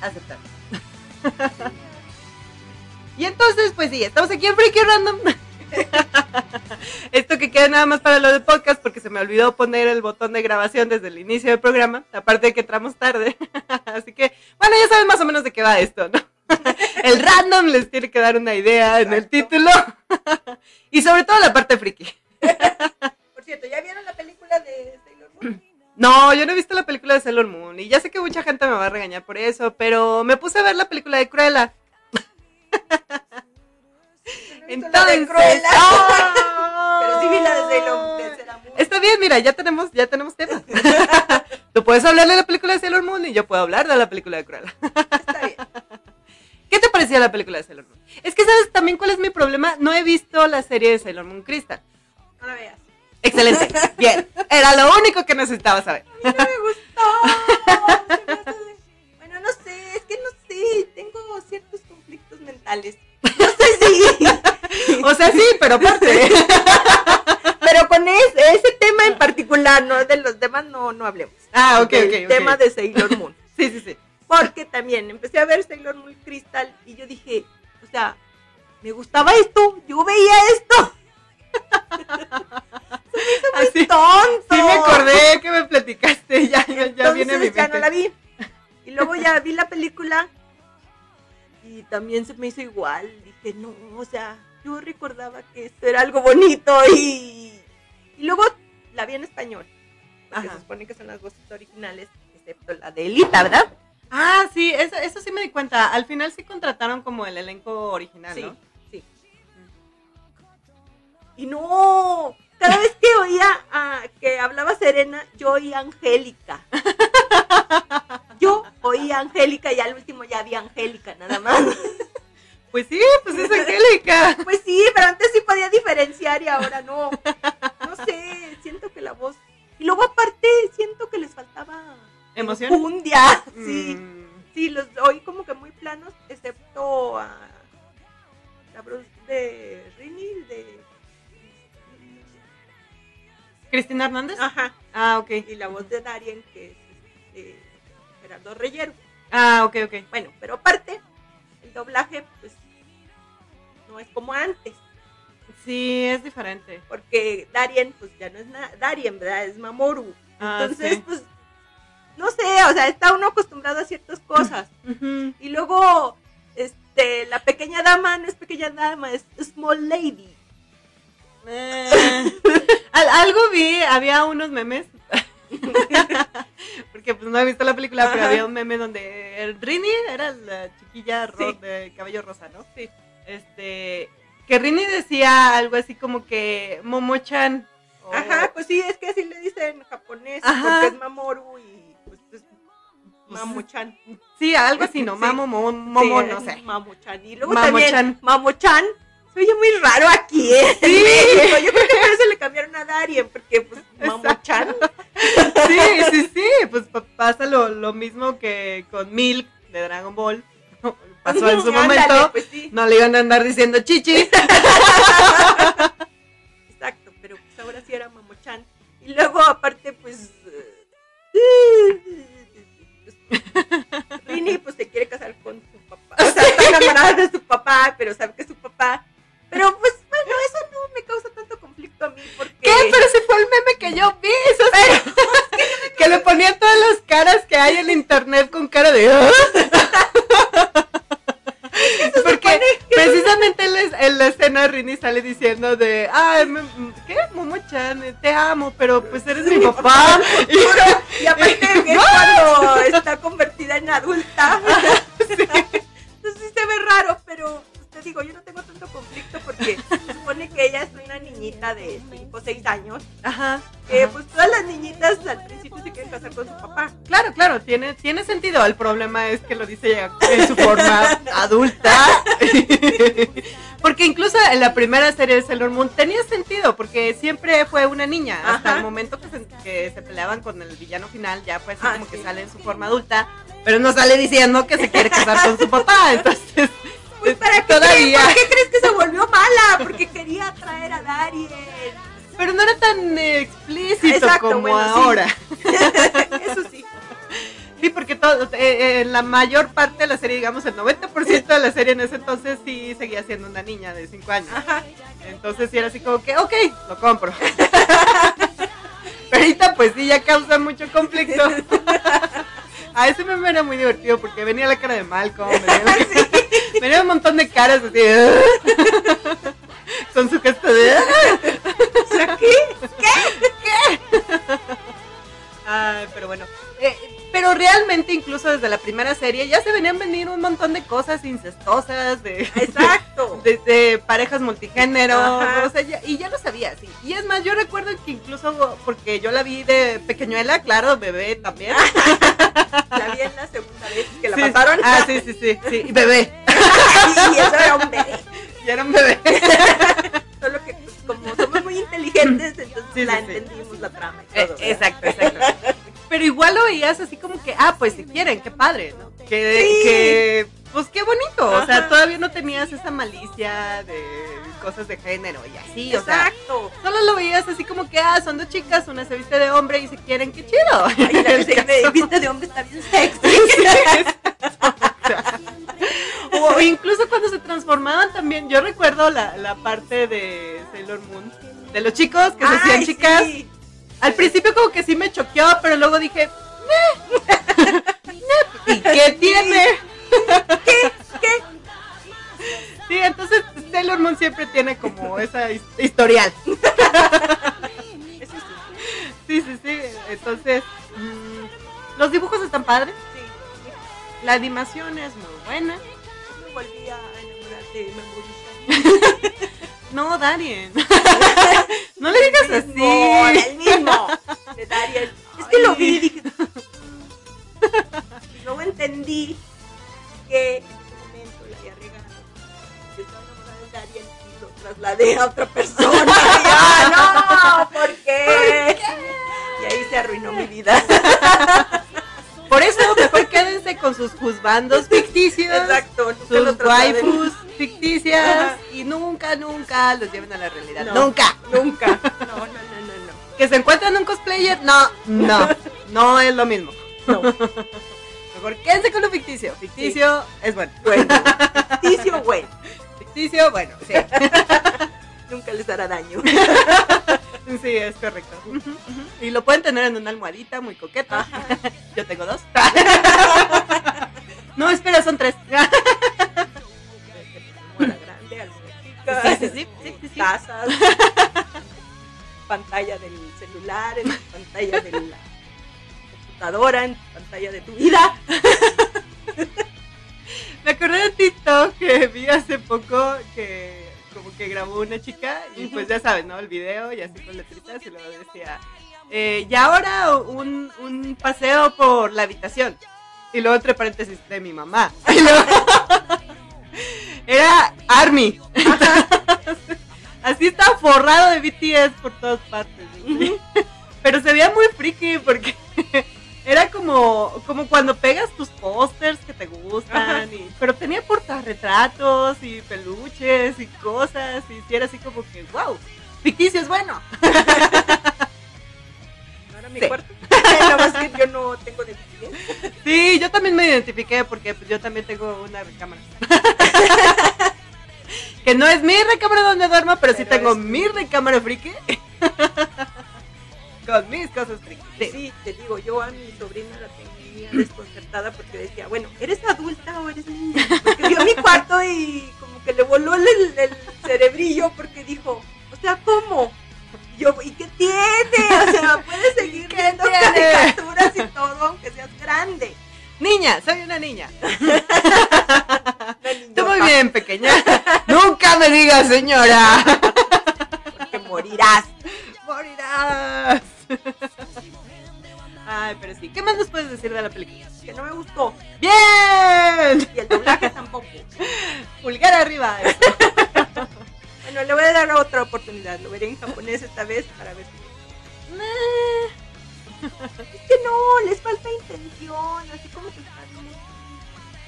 aceptarlo. y entonces, pues sí, estamos aquí en Freaky Random. Esto que queda nada más para lo del podcast porque se me olvidó poner el botón de grabación desde el inicio del programa, aparte de que entramos tarde. Así que, bueno, ya saben más o menos de qué va esto, ¿no? El random les tiene que dar una idea en el título. Y sobre todo la parte friki. Por cierto, ¿ya vieron la película de Moon? No, yo no he visto la película de Sailor Moon y ya sé que mucha gente me va a regañar por eso, pero me puse a ver la película de Cruella. Entonces. ¡ah! Pero sí vi la de Sailor Moon. Está bien, mira, ya tenemos, ya tenemos tema. Tú puedes hablar de la película de Sailor Moon y yo puedo hablar de la película de Cruella. Está bien. ¿Qué te parecía la película de Sailor Moon? Es que sabes también cuál es mi problema. No he visto la serie de Sailor Moon Crystal. No la veas. Excelente. Bien. Era lo único que necesitaba saber. A mí no me gustó. Me hace Bueno, no sé, es que no sé, tengo ciertos conflictos mentales. No sé si. O sea, sí, pero aparte. Pero con ese, ese tema en particular, no de los demás, no, no hablemos. Ah, ok, Del ok. ok. tema de Sailor Moon. Sí, sí, sí. Porque también empecé a ver Sailor Moon Crystal y yo dije, o sea, me gustaba esto, yo veía esto. Así, ¡Tonto! sí me acordé que me platicaste. Ya, ya, ya viene mi Entonces ya mente. no la vi. Y luego ya vi la película y también se me hizo igual. Dije, no, o sea, yo recordaba que esto era algo bonito y, y luego la vi en español. Porque Ajá. se supone que son las voces originales, excepto la de Elita, ¿verdad? Ah, sí, eso, eso sí me di cuenta. Al final sí contrataron como el elenco original, Sí, ¿no? Y no, cada vez que oía a- que hablaba Serena, yo oía Angélica. Yo oía Angélica y al último ya vi a Angélica, nada más. Pues sí, pues es Angélica. Pues sí, pero antes sí podía diferenciar y ahora no. No sé, siento que la voz. Y luego aparte siento que les faltaba ¿Emoción? Fundia. Sí, Mm, sí, los oí como que muy planos, excepto a la voz de Rini, de. ¿Cristina Hernández? Ajá. Ah, ok. Y la voz de Darien, que es este, Gerardo Reyero. Ah, ok, ok. Bueno, pero aparte, el doblaje, pues, no es como antes. Sí, es diferente. Porque Darien, pues ya no es na- Darien, ¿verdad? Es Mamoru. Ah, Entonces, sí. pues, no sé, o sea, está uno acostumbrado a ciertas cosas. Y luego, este, la pequeña dama no es pequeña dama, es small lady. Eh, al- algo vi, había unos memes. Porque pues no he visto la película, pero había un meme donde el Rini era la chiquilla ro- Sí. de cabello rosa, ¿no? Sí. Este, que Rini decía algo así como que Momo-chan. o- Ajá, pues sí, es que así le dicen en japonés, Ajá. porque es Mamoru y pues es Mamuchan. Sí, algo así, ¿no? Sí. Mamo, momo, momo, Sí, no sé. Mamuchan. Y luego Mamochan. también Mamochan. Se oye muy raro aquí, ¿eh? Sí. México. Yo creo que por eso le cambiaron a Darien, porque pues Mamochan. Sí, sí, sí, pues pa- pasa lo, lo mismo que con Milk de Dragon Ball. Pasó en su Ándale, momento. Pues sí, No le iban a andar diciendo chichi. exacto, pero pues ahora sí era Mamochan. Y luego aparte pues... eh, pues, Rini pues se quiere casar con su papá. O sea, está enamorada de su papá, pero sabe que su papá. Pero pues bueno, eso no me causa tanto conflicto a mí porque... ¿Qué? Pero ese fue el meme que yo vi. Eso sí. que le ponían todas las caras que hay en internet con cara de. "Ah". Porque precisamente en la, en la escena Rini sale diciendo de, ay, me- ¿qué? Momo-chan, te amo, pero pues eres mi papá. Y aparte cuando está convertida en adulta. Entonces sí se ve raro, pero te digo, yo no tengo tanto conflicto porque se supone que ella es una niñita de 5 o 6 años. Ajá. Que ajá. pues todas las niñitas al principio se quieren casar con su papá. Claro, claro, tiene, tiene sentido. El problema es que lo dice ya en su forma adulta. porque incluso en la primera serie de Sailor Moon tenía sentido, porque siempre fue una niña. Hasta Ajá. el momento que se, que se peleaban con el villano final, ya fue así Ah, como que sale en su forma adulta. Pero no sale diciendo que se quiere casar con su papá. Entonces, Pues para qué todavía. ¿por qué crees que se volvió mala? Porque quería atraer a Darien. Pero no era tan explícito Exacto, como bueno, sí. ahora. Eso sí. Sí, porque todo, eh, eh, la mayor parte de la serie, digamos el 90% de la serie en ese entonces sí seguía siendo una niña de 5 años. Ajá. Entonces sí era así como que, ok, lo compro. Pero ahorita pues sí ya causa mucho conflicto. A ese meme era muy divertido porque venía la cara de Malcolm, venía, la- venía un montón de caras así. Con su gesto de... O sea, ¿qué? Ay, pero bueno. Eh, pero realmente incluso desde la primera serie ya se venían venir un montón de cosas incestosas, de, Exacto. de, de parejas multigénero, Ajá. o sea, ya- y ya lo sabía, sí. Y es más, yo recuerdo que incluso, porque yo la vi de pequeñuela, claro, bebé también. La vi en la segunda vez que la Sí, pasaron. Ah, sí, sí, sí, sí, y bebé. y eso era un bebé. Ya era un bebé. Solo que pues, como muy inteligentes, entonces la entendimos la trama y Eh, exacto, exacto. Pero igual lo veías así como que, ah, pues si quieren, qué padre, ¿no? Que, pues qué bonito. O sea, todavía no tenías esa malicia de cosas de género y así, o sea. Exacto. Solo lo veías así como que, ah, son dos chicas, una se viste de hombre y se quieren, qué chido. Ay, la se viste de hombre está bien sexy. Sí, exacto. o incluso cuando se transformaban también, yo recuerdo la, la parte de Sailor Moon, de los chicos que se hacían chicas. sí. Al principio como que sí me choqueó, pero luego dije. ¿y qué tiene? ¿Qué? Sí, entonces Sailor Moon siempre tiene como esa his- historial. Sí, sí. sí. Entonces, mm, los dibujos están padres, Sí. la animación es muy buena. Me volví a enamorar de No, Darien. no le digas así. el mismo. De Dariel. Es que lo vi y dije. Y luego entendí que en ese momento la había regado. Yo estaba enamorada de Dariel y lo trasladé a otra persona. "Ah, no, ¿por qué? Y ahí se arruinó mi vida. Por eso mejor quédense con sus juzbandos ficticios. Exacto. Sus waifus ficticias y nunca, nunca los lleven a la realidad. No. Nunca. Nunca. No, no, no, no, Que se encuentran un cosplayer, no, no, no es lo mismo. no. No. Mejor quédense con lo ficticio. Ficticio es bueno. Bueno. Ficticio, bueno. Ficticio, bueno, sí. Nunca les hará daño. Sí, es correcto. Y lo pueden tener en una almohadita muy coqueta. Yo tengo dos. No, espera, son tres. Sí, sí, sí, sí, sí, sí. tazas, pantalla del celular, en pantalla de la computadora, en pantalla de tu vida. Me acordé de TikTok que vi hace poco que como que grabó una chica y pues ya sabes, ¿no? El video y así con letritas y luego decía, eh, y ahora un, un paseo por la habitación. Y luego entre paréntesis de mi mamá. Y luego- Era Army. Así estaba forrado de BTS por todas partes. ¿sí? Pero se veía muy friki porque era como, como cuando pegas tus pósters que te gustan. y- pero tenía portarretratos y peluches y cosas. Y era así como que, wow, ficticio es bueno. Era mi Sí. cuarto. Nada más que yo no tengo de. Sí, yo también me identifiqué porque pues, yo también tengo una recámara. que no es mi recámara donde duermo, pero, sí Pero tengo es- mi recámara friki. Con mis cosas friki. Sí. Sí, te digo, yo a mi sobrina la tenía desconcertada porque decía, bueno, ¿eres adulta o eres niña? Porque vio mi cuarto y como que le voló el, el cerebrillo porque dijo, o sea, ¿cómo? Yo, ¿y qué tiene? O sea, puedes seguir ¿Qué viendo tiene? caricaturas y todo, aunque seas grande. Niña, soy una niña. Tú muy bien, pequeña. Nunca me digas, señora. Porque morirás. Morirás. Ay, pero sí. ¿Qué más nos puedes decir de la película? Que no me gustó. ¡Bien! Y el doblaje tampoco. Pulgar arriba. Bueno, le voy a dar otra oportunidad. Lo veré en japonés esta vez para ver si Es que no, les falta intención, así como que están muy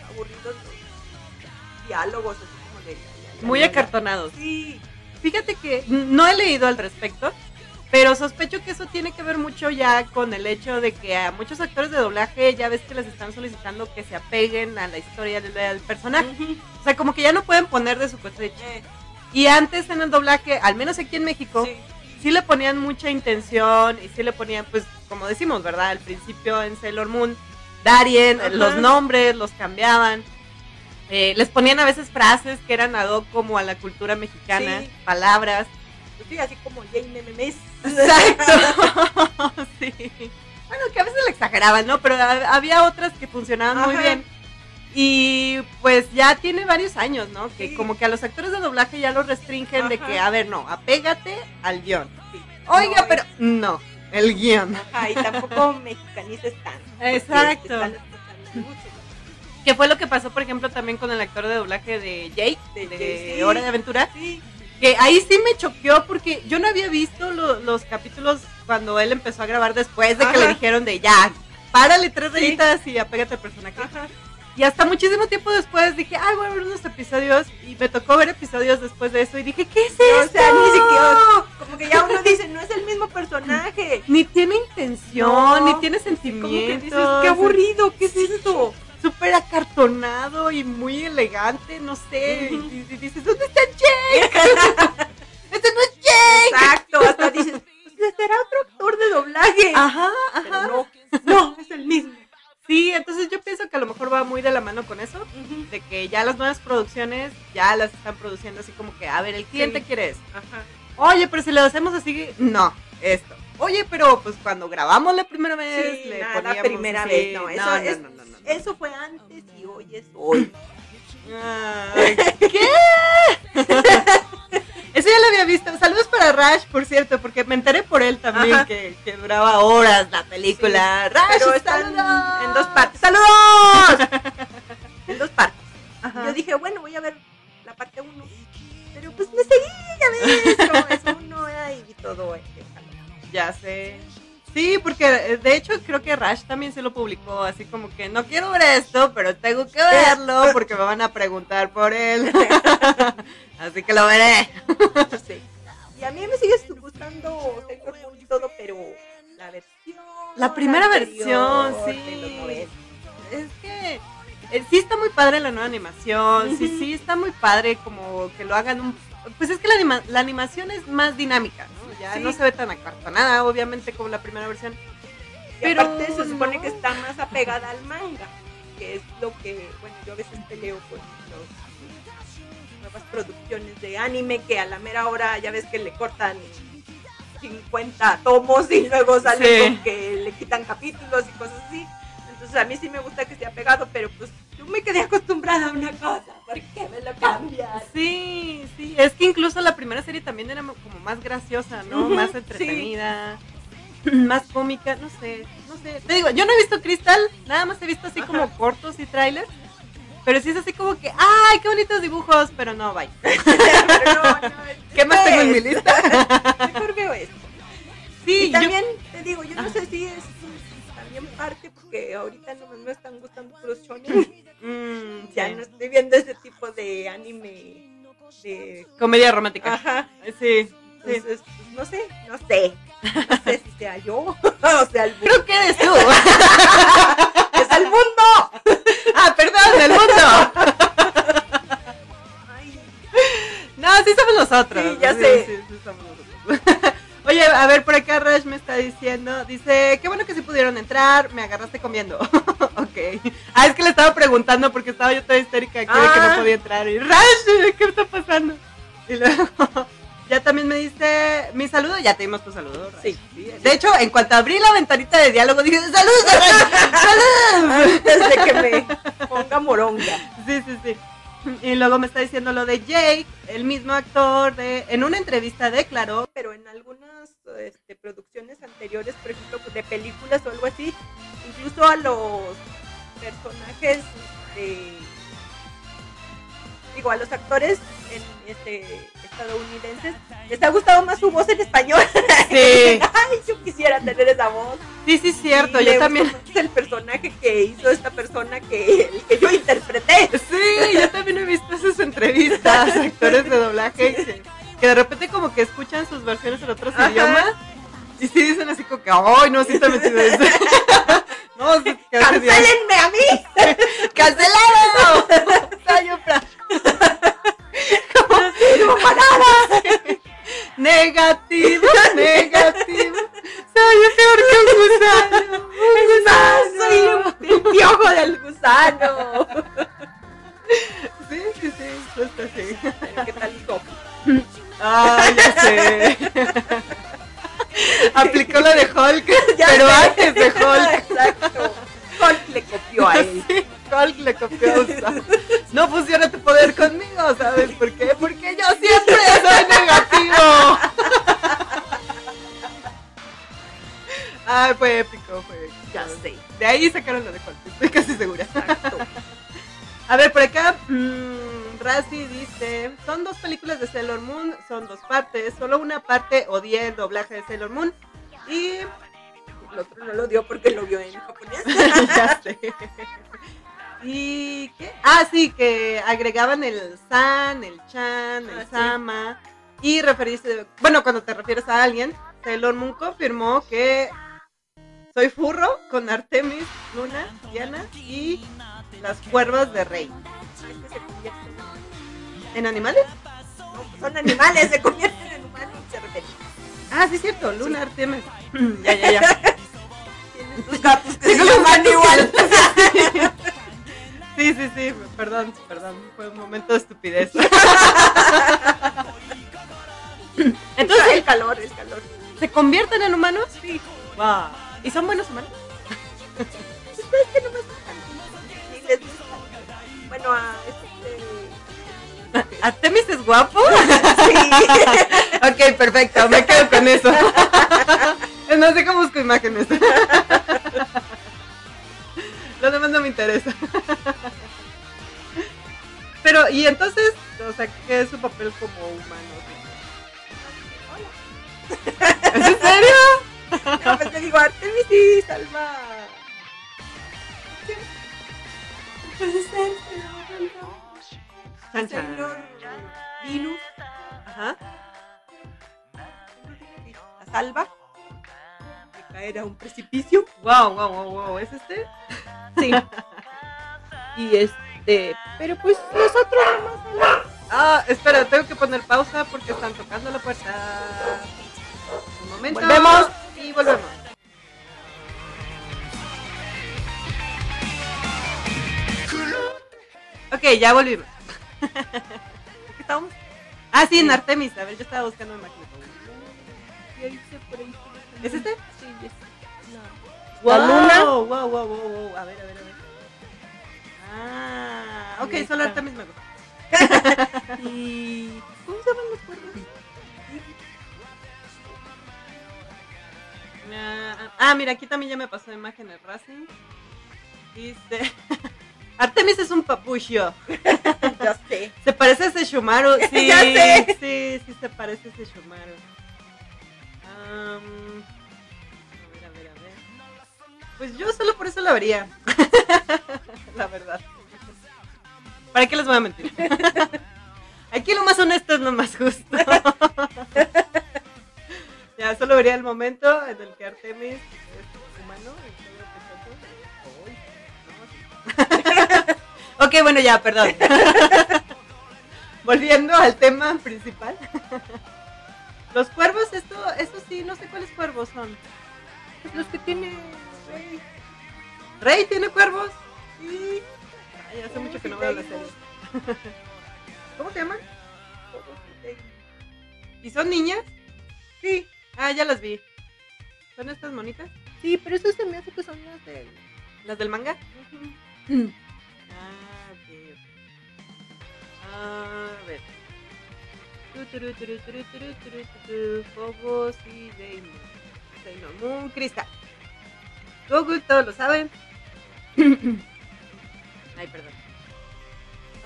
aburridos los diálogos, así como de... la- la- la- Muy la- acartonados. Sí, Fíjate que no he leído al respecto, Pero sospecho que eso tiene que ver mucho ya con el hecho de que a muchos actores de doblaje ya ves que les están solicitando que se apeguen a la historia del, del personaje. O sea, como que ya no pueden poner de su cosecha. Eh, Y antes en el doblaje, al menos aquí en México, sí. sí le ponían mucha intención y sí le ponían, pues, como decimos, ¿verdad? Al principio en Sailor Moon, Darien, Ajá. los nombres los cambiaban. Eh, les ponían a veces frases que eran ad hoc como a la cultura mexicana, Sí. palabras. Pues sí, así como Jane Memes. Exacto. sí. Bueno, que a veces le exageraban, ¿no? Pero ha- había otras que funcionaban muy bien. Y pues ya tiene varios años, ¿no? Que Sí. como que a los actores de doblaje ya los restringen de que, a ver, no, apégate al guion. Sí. Oiga, No, pero no, el guion. Ajá, y tampoco mexicanices tanto. Exacto. Que fue lo que pasó, por ejemplo, también con el actor de doblaje de Jake, De de, Jake, sí. Hora de Aventura. Sí, Que ahí sí me choqueó porque yo no había visto lo- los capítulos cuando él empezó a grabar después de que le dijeron de ya, párale tres rayitas y apégate al personaje. ajá. Y hasta muchísimo tiempo después dije, ay, voy a ver unos episodios. Y me tocó ver episodios después de eso. Y dije, ¿qué es No, eso? o sea, ni siquiera- Como que ya uno dice, no es el mismo personaje. Ni tiene intención, No, ni tiene Como que sentimientos. dices, qué aburrido, ¿qué es esto? Súper acartonado y muy elegante, no sé. Y, y dices, ¿dónde está Jake? ¡Este no es Jake! Exacto, hasta dices, pues será otro actor de doblaje. Ajá, Pero ajá. no, no, es el mismo. Sí, entonces yo pienso que a lo mejor va muy de la mano con eso. De que ya las nuevas producciones ya las están produciendo así como que, a ver, el cliente Sí. quiere esto. Ajá. Oye, pero si lo hacemos así, no, esto. Oye, pero pues cuando grabamos la primera vez, Sí, le nada, poníamos primera así. vez, no, eso es- no, no, no, no. Eso fue antes y hoy es hoy. ¿Qué? Eso ya lo había visto. Saludos para Rash, por cierto, porque me enteré por él también que, que duraba horas la película. Rash, Pero están saludos. en dos partes. ¡Saludos! en dos partes. Ajá. Yo dije, bueno, voy a ver la parte uno. Pero pues me seguí, ya ves, es uno ay, y todo. este, Ya sé. Sí, porque eh, de hecho creo que Rash también se lo publicó, así como que no quiero ver esto, pero tengo que verlo porque me van a preguntar por él. así que lo veré. Sé. Y a mí me sigue gustando Moon y todo, pero la versión. La primera versión, los sí. 90. Es que eh, sí está muy padre la nueva animación, sí, sí está muy padre como que lo hagan un... Pues es que la, anima- la animación es más dinámica, ¿no? Ya Sí. no se ve tan acartonada, obviamente, como la primera versión. Y Pero aparte se supone no. que está más apegada al manga, que es lo que, bueno, yo a veces peleo con las nuevas producciones de anime que a la mera hora ya ves que le cortan 50 tomos y luego sale Sí. con que le quitan capítulos y cosas así. Entonces a mí sí me gusta que sea pegado, pero pues yo me quedé acostumbrada a una cosa, ¿por qué me lo cambias? Sí, sí, es que incluso la primera serie también era como más graciosa, ¿no? Más sí. entretenida, más cómica, no sé, no sé. Te digo, yo no he visto Crystal, nada más he visto así como cortos y trailers. Pero sí es así como que, ¡ay, qué bonitos dibujos! Pero no, bye. Pero no, no, ¿Qué más tengo en mi lista? Mejor veo esto. Sí, y yo- también te digo, yo no sé si es también parte porque ahorita no me están gustando puros shonen. Mm, ya sí. no estoy viendo ese tipo de anime de Comedia romántica. ajá. Sí, pues, no sé, no sé. No sé si sea yo o sea el mundo. Creo que eres tú. ¡Es el mundo! Ah, perdón, el mundo. Ay, No, sí somos nosotros. Sí, ya sé. Sí, sí somos nosotros. Oye, a ver, por acá Rash me está diciendo, dice, qué bueno que sí pudieron entrar, me agarraste comiendo. ok. Ah, es que le estaba preguntando porque estaba yo toda histérica aquí de que Ah. no podía entrar. Y Rash, ¿qué está pasando? Y luego, ya también me dice, mi saludo, ya te dimos tu saludo. Sí. De hecho, en cuanto abrí la ventanita de diálogo, dije, saludos, saludos. antes de que me ponga moronga. Sí, sí, sí. Y luego me está diciendo lo de Jake, el mismo actor, de, en una entrevista declaró Pero en algunas este, producciones anteriores, por ejemplo, de películas o algo así, incluso a los personajes de digo a los actores en, este, estadounidenses les ha gustado más su voz en español Sí. ay yo quisiera tener esa voz Sí, sí, cierto, Y yo también. más el personaje que hizo esta persona que el que yo interpreté Sí, yo también he visto esas entrevistas, actores de doblaje, que, que de repente como que escuchan sus versiones en otros Ajá. idiomas Ay, no, sí está metido eso. no, sí. ¡Cancelenme a mí! ¡Cancelado! Sayopra. ¡No sirvo para nada! Negativo, negativo. Soy peor que un gusano. Un gusano. soy el piojo del gusano. Sí, sí, sí, justo así. ¿Qué tal, hijo? Ah, ya sé. Aplicó la de Hulk, Ya pero sé. antes de Hulk. Exacto. Hulk le copió a él. Sí, Hulk le copió a. No funciona tu poder conmigo, ¿sabes por qué? Porque yo siempre soy negativo. Ay, fue épico, fue épico. Ya sé. De ahí sacaron lo de Hulk, estoy casi segura. Exacto. A ver, por acá, mmm, Razi dice, son dos películas de Sailor Moon, son dos partes, solo una parte odié el doblaje de Sailor Moon y... El otro no lo dio porque lo vio en japonés. ya sé. ¿Y qué? Ah, sí, que agregaban el san, el chan, el Ah, sí. sama y referirse, bueno, cuando te refieres a alguien, Sailor Moon confirmó que soy furro con Artemis, Luna, Diana y las cuervas de Rey. ¿En animales? no, son animales, se convierten en humanos y se. Ah, sí, es cierto, Luna, Artemis. ya, ya, ya. Tienen tus gatos que se llaman igual. Sí, sí, sí, perdón, perdón, fue un momento de estupidez. Entonces, el calor, el calor. ¿Se convierten en humanos? Sí. Wow. ¿Y son buenos humanos? Ustedes que no me gustan. Sí, les gusta. Bueno, a este. ¿Artemis es guapo? Sí. ok, perfecto, me quedo con eso. Es más, deja busco imágenes. Lo demás no me interesa. Pero, y entonces, o sea, ¿qué es su papel como humano? ¿Es en serio? No, pues te digo, Artemis sí, Salva. Puede ser, pero Chan, chan. Sailor Venus, Ajá. salva caer a un precipicio. Wow, wow, wow, wow. ¿Es este? Sí. y este, pero pues nosotros nomás Ah, espera, tengo que poner pausa porque están tocando la puerta. Un momento. Volvemos. Y volvemos. Ok, ya volvimos. ¿Qué estábamos? Ah, sí, en Artemis. A ver, yo estaba buscando por ahí. ¿Es este? Sí, es Wow, luna. Wow, wow, wow, wow. A ver, a ver, a ver. Ah, ok, Ahí solo está. Artemis me gusta. Y. ¿Cómo se llaman los cuernos? Ah, ah, mira, aquí también ya me pasó imágenes Racing. Dice. Artemis es un papucho. Ya sé. Se parece a ese Shumaru. Sí, Ya sé. sí, sí se parece a ese Shumaru. Am, Pues yo solo por eso la vería. la verdad. ¿Para qué les voy a mentir? Aquí lo más honesto es lo más justo. ya, solo vería el momento en el que Artemis es humano. ok, bueno, ya, perdón. Volviendo al tema principal. Los cuervos, esto, eso sí, no sé cuáles cuervos son. Los que tiene. Rey. ¿Rey tiene cuervos? Sí. Ay, hace mucho que no veo la serie. ¿Cómo se llaman? ¿Y son niñas? Sí. Ah, ya las vi. ¿Son estas monitas? Sí, pero eso se me hace que son las de. ¿Las del manga? Ah, ok. A ver. Phobos y Deimon. Sailor Moon, Cristal. Google, todos lo saben. Ay, perdón.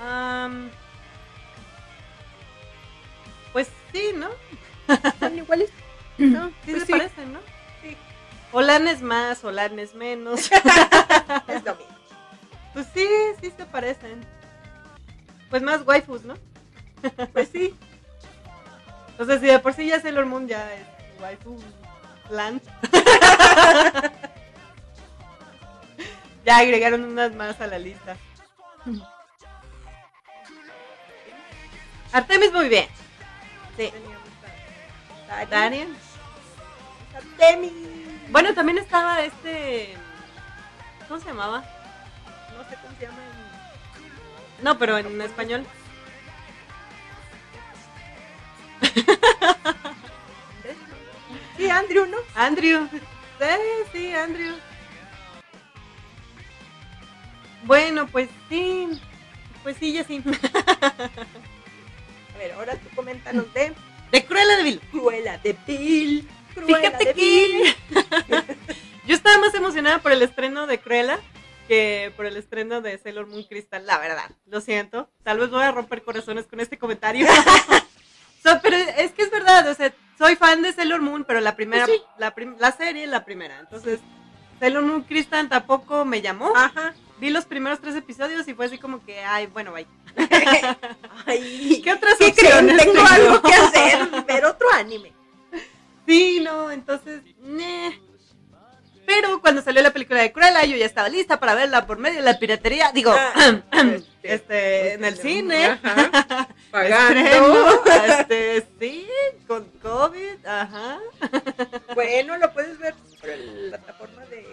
Am, pues sí, ¿no? Son iguales. No, Sí pues se sí. parecen, ¿no? Sí. Olan es más, Olan es menos. Es lo mismo. Pues sí, sí se parecen. Pues más waifus, ¿no? Pues sí. O sea, si de por sí ya Sailor Moon ya es waifu land. Ya agregaron unas más a la lista. Artemis muy bien. Sí. Darian. Artemis. Bueno, también estaba este. ¿Cómo se llamaba? No sé cómo se llama en- No, pero en español. Sí, Andrew, ¿no? Andrew. Sí, sí, Andrew. Bueno, pues sí. Pues sí, ya sí. A ver, ahora tú coméntanos de De Cruella de Vil. Cruella de Bill. Cruella Fíjate de que Vil. yo estaba más emocionada por el estreno de Cruella que por el estreno de Sailor Moon Crystal, la verdad. Lo siento. Tal vez voy a romper corazones con este comentario. So, pero es que es verdad, o sea, soy fan de Sailor Moon, pero la primera, Pues sí. la, prim- la serie es la primera. Entonces, Sailor Moon Crystal tampoco me llamó. Ajá. Vi los primeros tres episodios y fue así como que, ay, bueno, bye. Ay, ¿Qué otras ¿qué creen? opciones Tengo tengo? algo que hacer. Ver otro anime. Sí, no, entonces, meh. Pero cuando salió la película de Cruella, yo ya estaba lista para verla por medio de la piratería. Digo, Ah, este, este, en el cine. Ajá. Pagando. este, sí, con COVID, ajá. Bueno, lo puedes ver por la plataforma de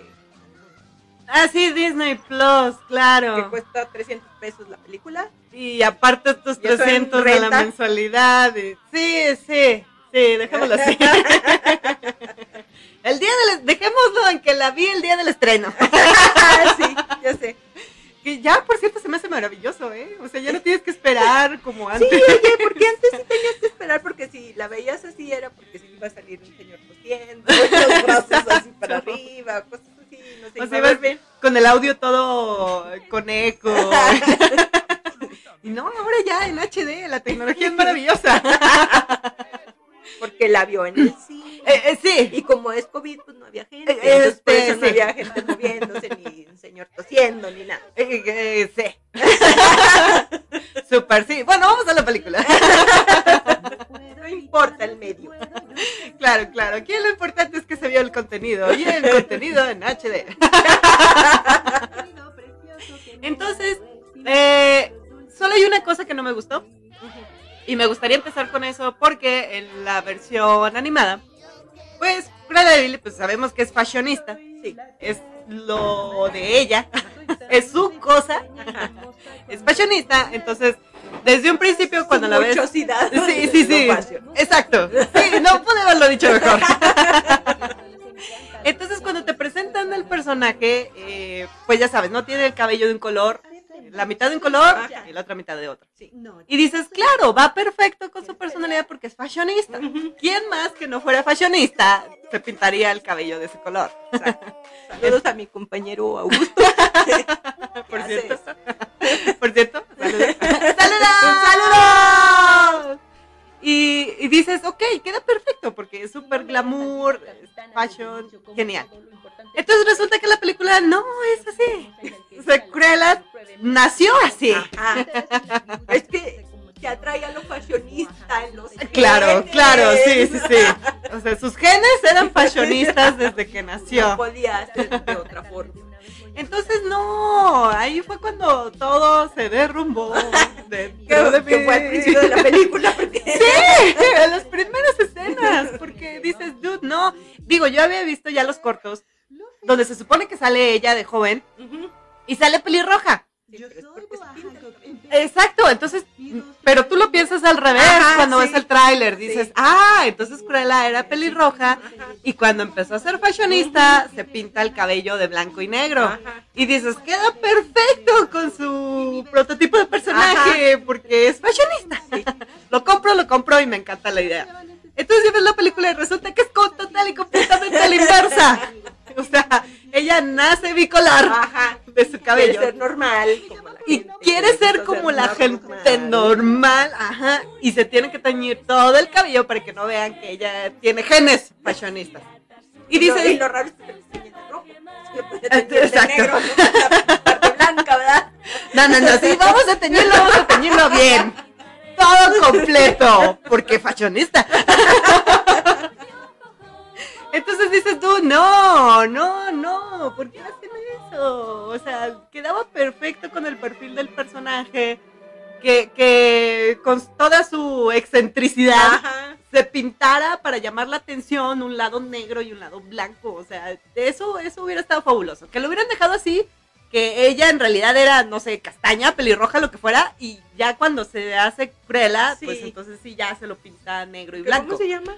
Ah, sí, Disney Plus, que claro. cuesta 300 pesos la película. Y aparte tus ¿Y eso en 300 de la mensualidad. y- Sí, sí, sí, dejémoslo así. el día del, dejémoslo en que la vi el día del estreno. sí, ya sé. Que ya, por cierto, se me hace maravilloso, ¿eh? O sea, ya no tienes que esperar como Sí, antes. oye, porque antes sí tenías que esperar porque si la veías así era porque si iba a salir un señor tosiendo, los brazos así para arriba, cosas O sea, ibas bien. con el audio todo con eco. y no, ahora ya en HD, la tecnología es maravillosa. porque la vio en el cine. Eh, eh, sí, Y como es COVID, pues no había gente. Eh, entonces por este, eso no sí. había gente moviéndose, ni un señor tosiendo, ni nada. Eh, eh, sí. Super, sí. Bueno, vamos a la película. No importa el medio. Claro, claro. Aquí lo importante es que se vio el contenido y el contenido en HD. Entonces, eh, solo hay una cosa que no me gustó. Y me gustaría empezar con eso porque en la versión animada, pues de Vil, pues sabemos que es fashionista. Sí. Es lo de ella. Es su cosa. Es fashionista. Entonces, desde un principio cuando la ves... Sí, sí, sí. Exacto. Sí, no pude haberlo dicho mejor. Entonces, cuando te presentan el personaje, eh, pues ya sabes, no tiene el cabello de un color, la mitad de un color y la otra mitad de otro. Sí. Y dices, claro, va perfecto con su personalidad porque es fashionista. ¿Quién más que no fuera fashionista se pintaría el cabello de ese color? Exacto. Saludos a mi compañero Augusto. Por ¿Qué cierto. Por cierto. Saludos. ¡Saludos! ¡Saludos! Y, y dices, ok, queda perfecto porque es súper glamour, fashion, genial. Entonces resulta que la película no es así. O sea, Cruella nació así. Ajá. Es que ya traía lo fashionista en los Claro, genes. claro, sí, sí, sí. O sea, sus genes eran fashionistas desde que No nació. podía ser de otra forma. Entonces, no, ahí fue cuando todo se derrumbó. De, Que, de que fue al principio de la película. Porque... Sí, en las primeras escenas, porque dices, dude, no. Digo, yo había visto ya los cortos, donde se supone que sale ella de joven y sale pelirroja. El cabello. Exacto, entonces, pero tú lo piensas al revés Ajá, cuando sí. ves el tráiler, dices, Sí. ah, entonces Cruella era pelirroja y cuando empezó a ser fashionista se pinta el cabello de blanco y negro. Ajá. Y dices, queda perfecto con su prototipo de personaje porque es fashionista. Lo compro, lo compro y me encanta la idea. Entonces ya ves la película y resulta que es con total y completamente a la inversa. O sea, ella nace bicolar Ajá. de su Quiere cabello. ser normal. Y quiere ser como la gente normal, ajá, y se tiene que teñir todo el cabello para que no vean que ella tiene genes fashionistas. Y Y, lo, dice, y lo raro es que te rojo. De Exacto. negro, blanca, ¿verdad? no, no, no, sí, vamos a teñirlo, vamos a teñirlo bien. Todo completo, porque fashionista. Entonces dices tú, no, no, no, ¿por qué hacen eso. O sea, quedaba perfecto con el perfil del personaje. Que, que con toda su excentricidad Ajá. se pintara para llamar la atención un lado negro y un lado blanco. O sea, eso, eso hubiera estado fabuloso. Que lo hubieran dejado así, que ella en realidad era, no sé, castaña, pelirroja, lo que fuera, y ya cuando se hace Cruella, Sí. pues entonces sí ya se lo pinta negro y ¿Que blanco. ¿Cómo se llama?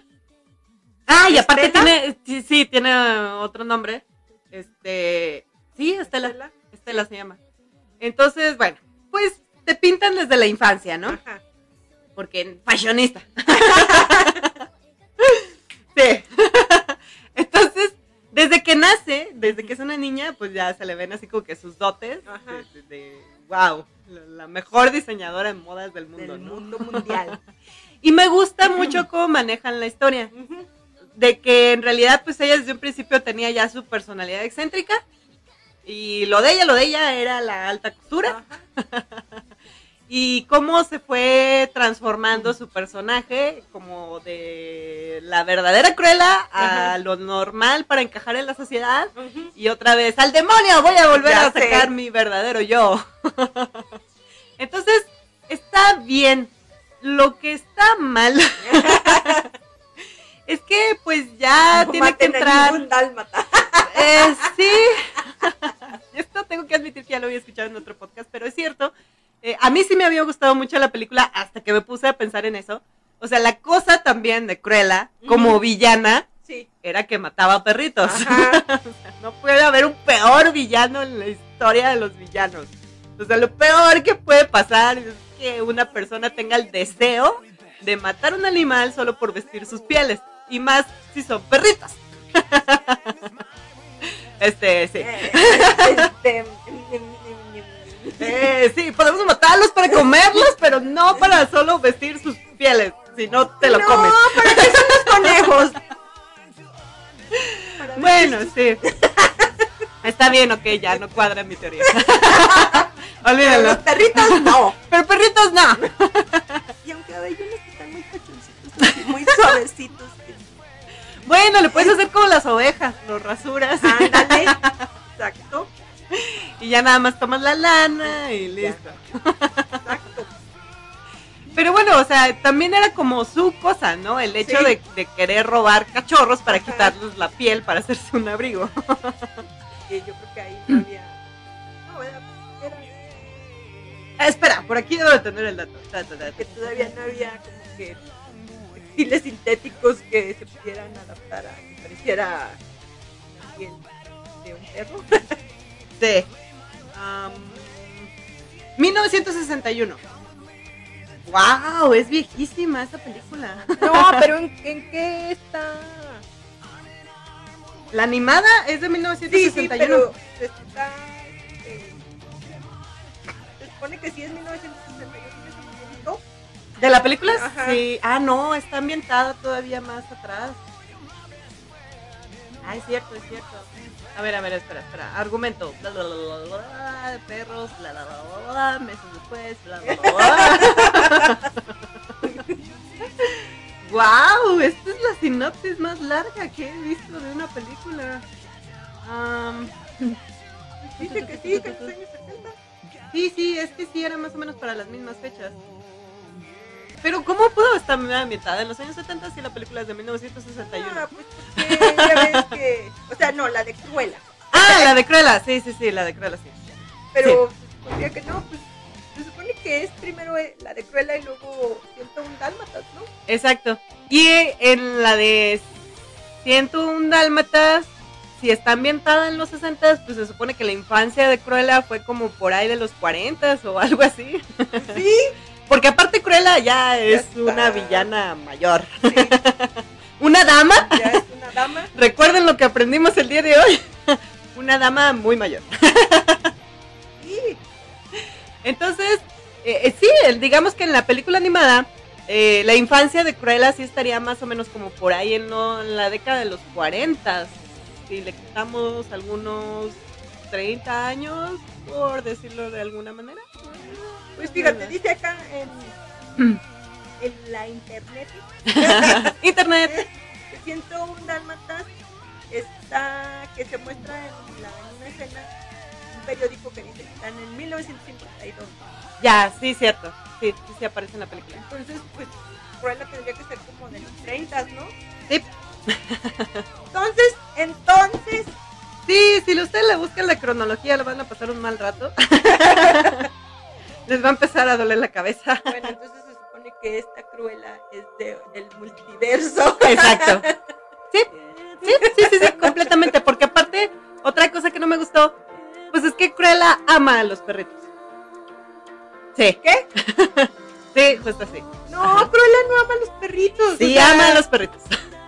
Ah, y aparte ¿Estela? tiene, sí, sí, tiene otro nombre. Este, sí, Estela. Estela. Estela se llama. Entonces, bueno, pues te pintan desde la infancia, ¿no? Ajá. Porque fashionista. sí. Entonces, desde que nace, desde que es una niña, pues ya se le ven así como que sus dotes Ajá. de, de- de, wow, la, mejor diseñadora de modas del mundo, Del ¿no? mundo mundial. Y me gusta mucho cómo manejan la historia. De que en realidad pues ella desde un principio tenía ya su personalidad excéntrica y lo de ella, lo de ella era la alta costura y cómo se fue transformando su personaje como de la verdadera Cruella a Ajá. lo normal para encajar en la sociedad y otra vez al demonio voy a volver Ya a sacar sé. mi verdadero yo. Entonces está bien. Lo que está mal es que pues ya No tiene que entrar ningún dálmata. eh, sí. Esto tengo que admitir que ya lo había escuchado en otro podcast, pero es cierto. Eh, a mí sí me había gustado mucho la película hasta que me puse a pensar en eso. O sea, la cosa también de Cruella, como villana, Sí. era que mataba perritos. No puede haber un peor villano en la historia de los villanos. O sea, lo peor que puede pasar es que una persona tenga el deseo de matar un animal solo por vestir sus pieles. Y más si son perritos. Este, sí. Eh, este, mm, mm, mm. Eh, sí, podemos matarlos para comerlos, pero no para solo vestir sus pieles. Si no, te lo no, comes. ¿para qué son los conejos? Bueno, sí. Está bien, ok, ya no cuadra mi teoría. Olvídalo. Los perritos no. Pero perritos no. Y aunque hay unos que están muy cachoncitos, muy suavecitos. Bueno, le puedes hacer como las ovejas, los rasuras Ándale. Exacto. y ya nada más tomas la lana y listo. Exacto. Pero bueno, o sea, también era como su cosa, ¿no? El hecho Sí. de, de querer robar cachorros para Ajá. quitarles la piel para hacerse un abrigo. Y yo creo que ahí no había. No, era, era Ah, espera, por aquí debo de tener el dato. Que todavía no había como que textiles sintéticos que se pudieran adaptar a que pareciera piel de un perro. Sí. Am, 1961. ¡Wow! Es viejísima esa película. No, pero ¿en, en qué está? La animada es de Sí, 1961. sí, pero está. este, se supone que sí es 1961. ¿De la película? Ajá. Sí. Ah, no, está ambientada todavía más atrás. Ah, es cierto, es cierto. A ver, a ver, espera, espera. Argumento. Bla, bla, bla, bla, bla, perros, bla, bla, bla, bla, meses después, bla, bla, bla. ¡Wow! Esta es la sinopsis más larga que he visto de una película. Am, Dice que sí, que los años 70. Sí, sí, es que sí, era más o menos para las mismas fechas. Pero ¿cómo pudo estar ambientada en los años 70 si la película es de 1961? Ah, pues porque ya ves que. O sea, no, la de Cruella. Ah, la de Cruella, sí, sí, sí, la de Cruella, sí. Pero se supondría que no, pues se supone que es primero eh, la de Cruella y luego 101 Dálmatas, ¿no? Exacto. Y en la de 101 Dálmatas, si está ambientada en los 60, pues se supone que la infancia de Cruella fue como por ahí de los 40 o algo así. Sí, Porque aparte Cruella ya es una villana mayor. sí, Una dama, ya es una dama. recuerden lo que aprendimos el día de hoy. Una dama muy mayor. Sí, Entonces, eh, eh, sí, digamos que en la película animada, eh, la infancia de Cruella sí estaría más o menos como por ahí en, lo- en la década de los 40. Si le quitamos algunos 30 años, por decirlo de alguna manera. Pues fíjate, dice acá en, en la internet Internet. que 101 Dálmatas está que se muestra en, la, en una escena periódico que dice que están en 1952. Ya, sí, cierto. Sí, sí, sí aparece en la película. Entonces, pues, Cruella tendría que ser como de los 30, ¿no? Sí. Entonces, entonces, Sí, si ustedes le buscan la cronología, le van a pasar un mal rato. Les va a empezar a doler la cabeza. bueno, entonces se supone que esta Cruella es de- del multiverso. Exacto. Sí, sí, sí, sí, sí, completamente. Porque aparte, otra cosa que no me gustó, pues es que Cruella ama a los perritos. Sí. ¿Qué? Sí, justo así. No, Cruella no ama a los perritos. Sí, o sea, ama a los perritos.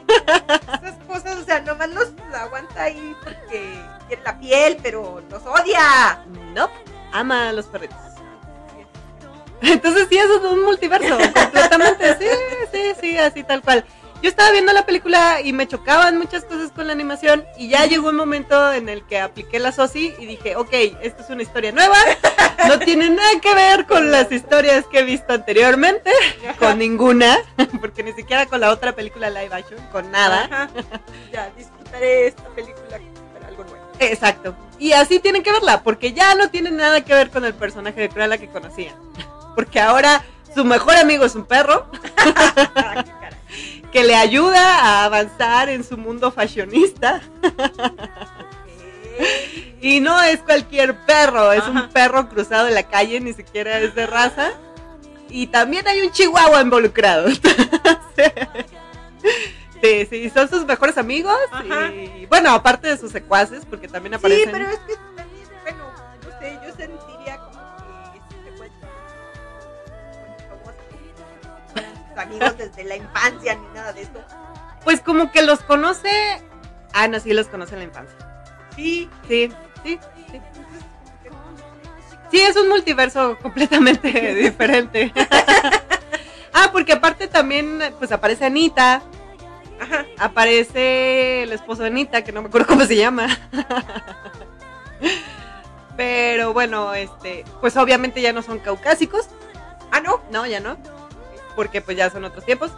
Esas cosas, o sea, nomás los aguanta ahí porque quiere la piel, pero los odia. No, ama a los perritos. Entonces sí, eso es un multiverso, completamente. Sí, sí, sí, así tal cual. Yo estaba viendo la película y me chocaban muchas cosas con la animación y ya llegó un momento en el que apliqué la SOSI y dije, ok, esto es una historia nueva, no tiene nada que ver con las historias que he visto anteriormente, con ninguna, porque ni siquiera con la otra película live action, con nada. Ajá. Ya, disfrutaré esta película para algo nuevo. Exacto. Y así tienen que verla, porque ya no tiene nada que ver con el personaje de Cruella que conocían. Porque ahora su mejor amigo es un perro Ah, que le ayuda a avanzar en su mundo fashionista. Ok. Y no es cualquier perro, es Ajá. un perro cruzado en la calle, ni siquiera es de raza. Y también hay un chihuahua involucrado. Sí, sí, son sus mejores amigos. Ajá. Y bueno, aparte de sus secuaces, porque también Sí, aparecen. pero es que también, bueno, no sé, yo sentiría amigos desde la infancia ni nada de eso. Pues como que los conoce. Ah, no, sí los conoce en la infancia. Sí, Sí, sí, sí. Sí, es un multiverso completamente diferente. ah, porque aparte también, pues aparece Anita, Ajá. aparece el esposo de Anita, que no me acuerdo cómo se llama. Pero bueno, este, pues obviamente ya no son caucásicos, Ah, no. no, ya no, porque pues ya son otros tiempos.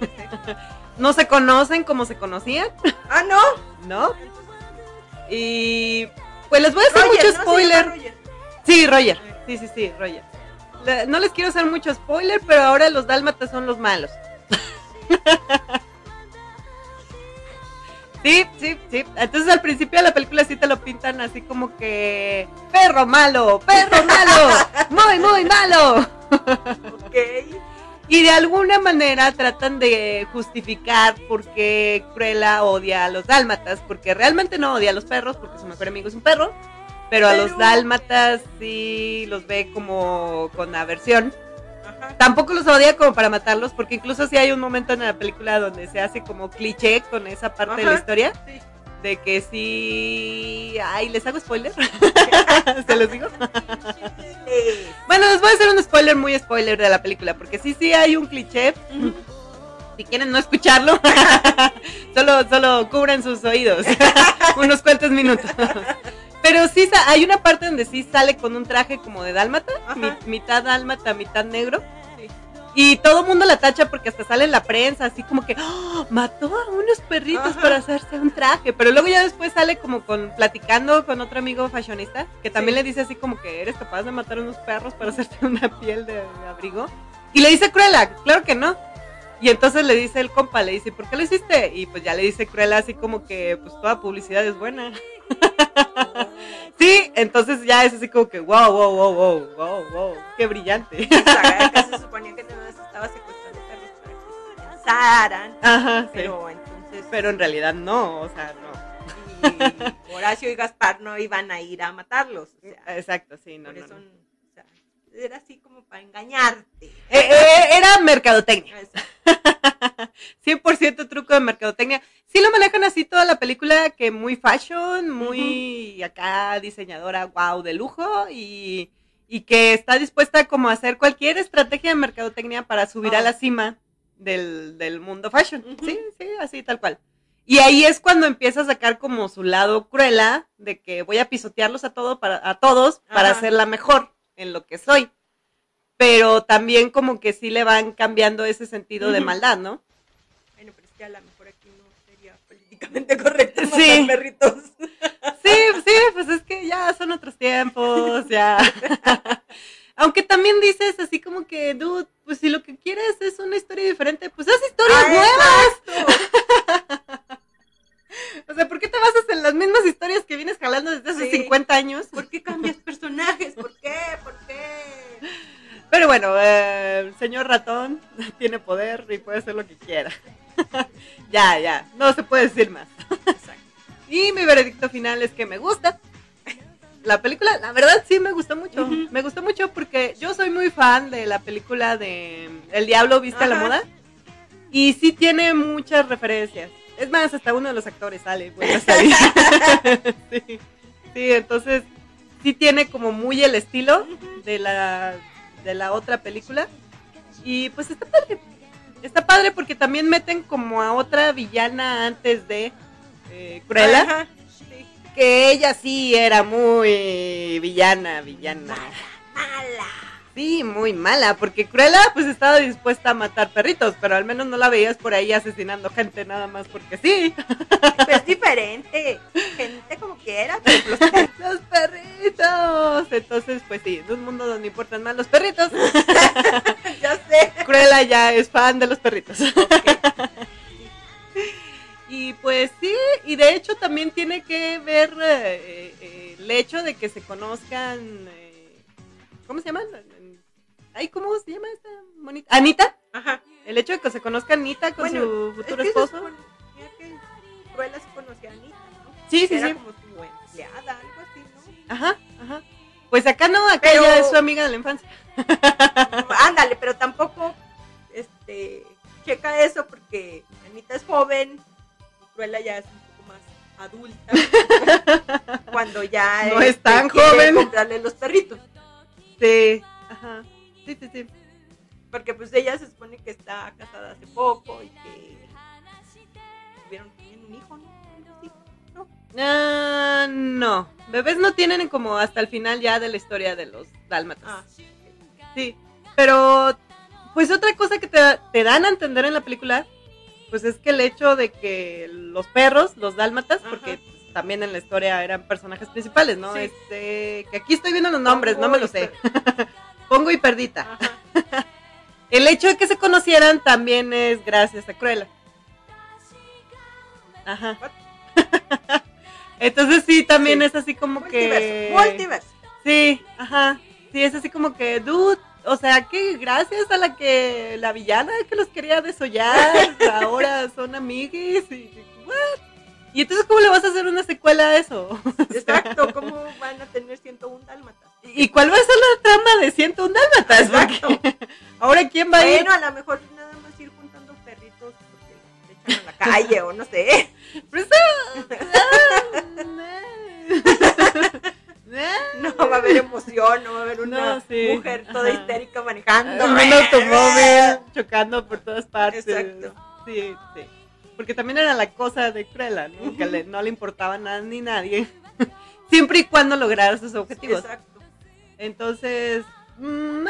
No se conocen como se conocían, Ah, no. ¿no? Y pues les voy a hacer Roger, mucho spoiler. Roger. Sí, Roger. Sí, sí, sí, Roger. No les quiero hacer mucho spoiler, pero ahora los dálmatas son los malos. Sí, sí, sí. Entonces al principio de la película sí te lo pintan así como que perro malo, perro malo, muy, muy malo. Ok. Y de alguna manera tratan de justificar por qué Cruella odia a los dálmatas, porque realmente no odia a los perros, porque su mejor amigo es un perro, pero a los dálmatas sí los ve como con aversión. Ajá. Tampoco los odia como para matarlos, porque incluso sí hay un momento en la película donde se hace como cliché con esa parte de la historia, Sí. De que sí... Ay, ¿les hago spoiler? ¿Se los digo? Bueno, les voy a hacer un spoiler muy spoiler de la película, porque sí, sí hay un cliché. Si quieren no escucharlo, solo, solo cubran sus oídos unos cuantos minutos. Pero sí, hay una parte donde sí sale con un traje como de dálmata, mi- mitad dálmata, mitad negro. Y todo el mundo la tacha porque hasta sale en la prensa, así como que "¡Ah! mató a unos perritos Ajá. para hacerse un traje. Pero luego ya después sale como con platicando con otro amigo fashionista, que también Sí. le dice así como que eres capaz de matar a unos perros para hacerte una piel de, de abrigo. Y le dice Cruella, claro que no. Y entonces le dice el compa, le dice, ¿por qué lo hiciste? Y pues ya le dice Cruella así como que pues toda publicidad es buena. Sí, entonces ya es así como que wow, wow, wow, wow, wow, wow, qué brillante. Se suponía que no se estaba secuestrando perros para que Ajá, sí. pero entonces Pero en realidad no, o sea, no. y Horacio y Gaspar no iban a ir a matarlos, o sea, Exacto, sí, no, por no, eso no. Era así como para engañarte. Eh, eh, era mercadotecnia. Eso. 100% truco de mercadotecnia. Sí lo manejan así toda la película, que muy fashion, muy acá diseñadora, wow, de lujo, y, y que está dispuesta como a hacer cualquier estrategia de mercadotecnia para subir a Ah. la cima del, del mundo fashion. Sí, sí, así tal cual. Y ahí es cuando empieza a sacar como su lado cruela de que voy a pisotearlos a, todo para, a todos para Ajá. ser la mejor en lo que soy. Pero también como que sí le van cambiando ese sentido de maldad, ¿no? Bueno, pero es que a lo mejor aquí no sería políticamente correcto matar Sí. perritos. Sí, sí, pues es que ya son otros tiempos, ya. Aunque también dices así como que, dude, pues si lo que quieres es una historia diferente, pues haz historias Ah, nuevas. O sea, ¿por qué te basas en las mismas historias que vienes jalando desde hace Sí. 50 años? ¿Por qué cambias personajes? ¿Por qué? ¿Por qué? Pero bueno, eh, el señor ratón tiene poder y puede hacer lo que quiera. ya, ya, no se puede decir más. Exacto. Y mi veredicto final es que me gusta. La película, la verdad sí me gustó mucho. Me gustó mucho porque yo soy muy fan de la película de El Diablo Viste a la. Moda. Y sí tiene muchas referencias. Es más, hasta uno de los actores sale. salir. sí. sí, entonces sí tiene como muy el estilo de la, de la otra película. Y pues está padre. Está padre porque también meten como a otra villana antes de eh, Cruella. Ajá, sí. Que ella sí era muy villana, villana. Mala. Sí, muy mala, porque Cruella pues estaba dispuesta a matar perritos, pero al menos no la veías por ahí asesinando gente nada más porque sí. Pero es diferente. Gente como quiera, pero los perritos. Entonces, pues sí, en un mundo donde importan más los perritos, ya sé. Cruella ya es fan de los perritos. Y pues sí, y de hecho también tiene que ver eh, eh, el hecho de que se conozcan, eh, ¿cómo se llaman? Ay, ¿cómo se llama esta monita? Anita. Ajá. El hecho de que se conozca Anita con Bueno, su Es futuro que esposo. suponía que Cruella se conocía a Anita, ¿no? Sí, sí, Era sí. como su empleada, algo así, ¿no? Ajá, ajá. Pues acá no, acá Pero- ella es su amiga de la infancia. Ándale, pero tampoco este checa eso porque Anita es joven, y Cruella ya es un poco más adulta. cuando ya No es tan quiere joven. comprarle los perritos. Sí, ajá. Sí, sí, sí. Porque pues ella se supone que está casada hace poco y que tuvieron también un hijo, ¿no? Ah, no, bebés no tienen como hasta el final ya de la historia de los dálmatas. Ah, Sí, pero pues otra cosa que te, te dan a entender en la película, pues es que el hecho de que los perros, los dálmatas, Ajá. porque pues, también en la historia eran personajes principales, ¿no? Sí. Este, que aquí estoy viendo los nombres, no me lo sé. Pongo y perdita. El hecho de que se conocieran también es gracias a Cruella. Ajá. Entonces sí, también Sí. es así como Multiverso, que... multiverso. Sí, ajá. Sí, es así como que, dude, o sea, que gracias a la que la villana que los quería desollar, ahora son amigues y what? Y entonces, ¿cómo le vas a hacer una secuela a eso? Exacto, ¿cómo van a tener 101 dálmatas? ¿Y cuál va a ser la trama de 101 dálmatas? Exacto. Porque ahora, ¿quién va a ir? Bueno, a lo mejor nada más ir juntando perritos porque se echan a la calle o no sé. Pues, ah, No va a haber emoción, no va a haber una No, sí. mujer toda Ajá. histérica manejando. Un automóvil chocando por todas partes. Exacto. Sí, sí. Porque también era la cosa de Cruella, ¿no? Que le- no le importaba nada ni nadie. Siempre y cuando lograra sus objetivos. Exacto. Entonces, mm,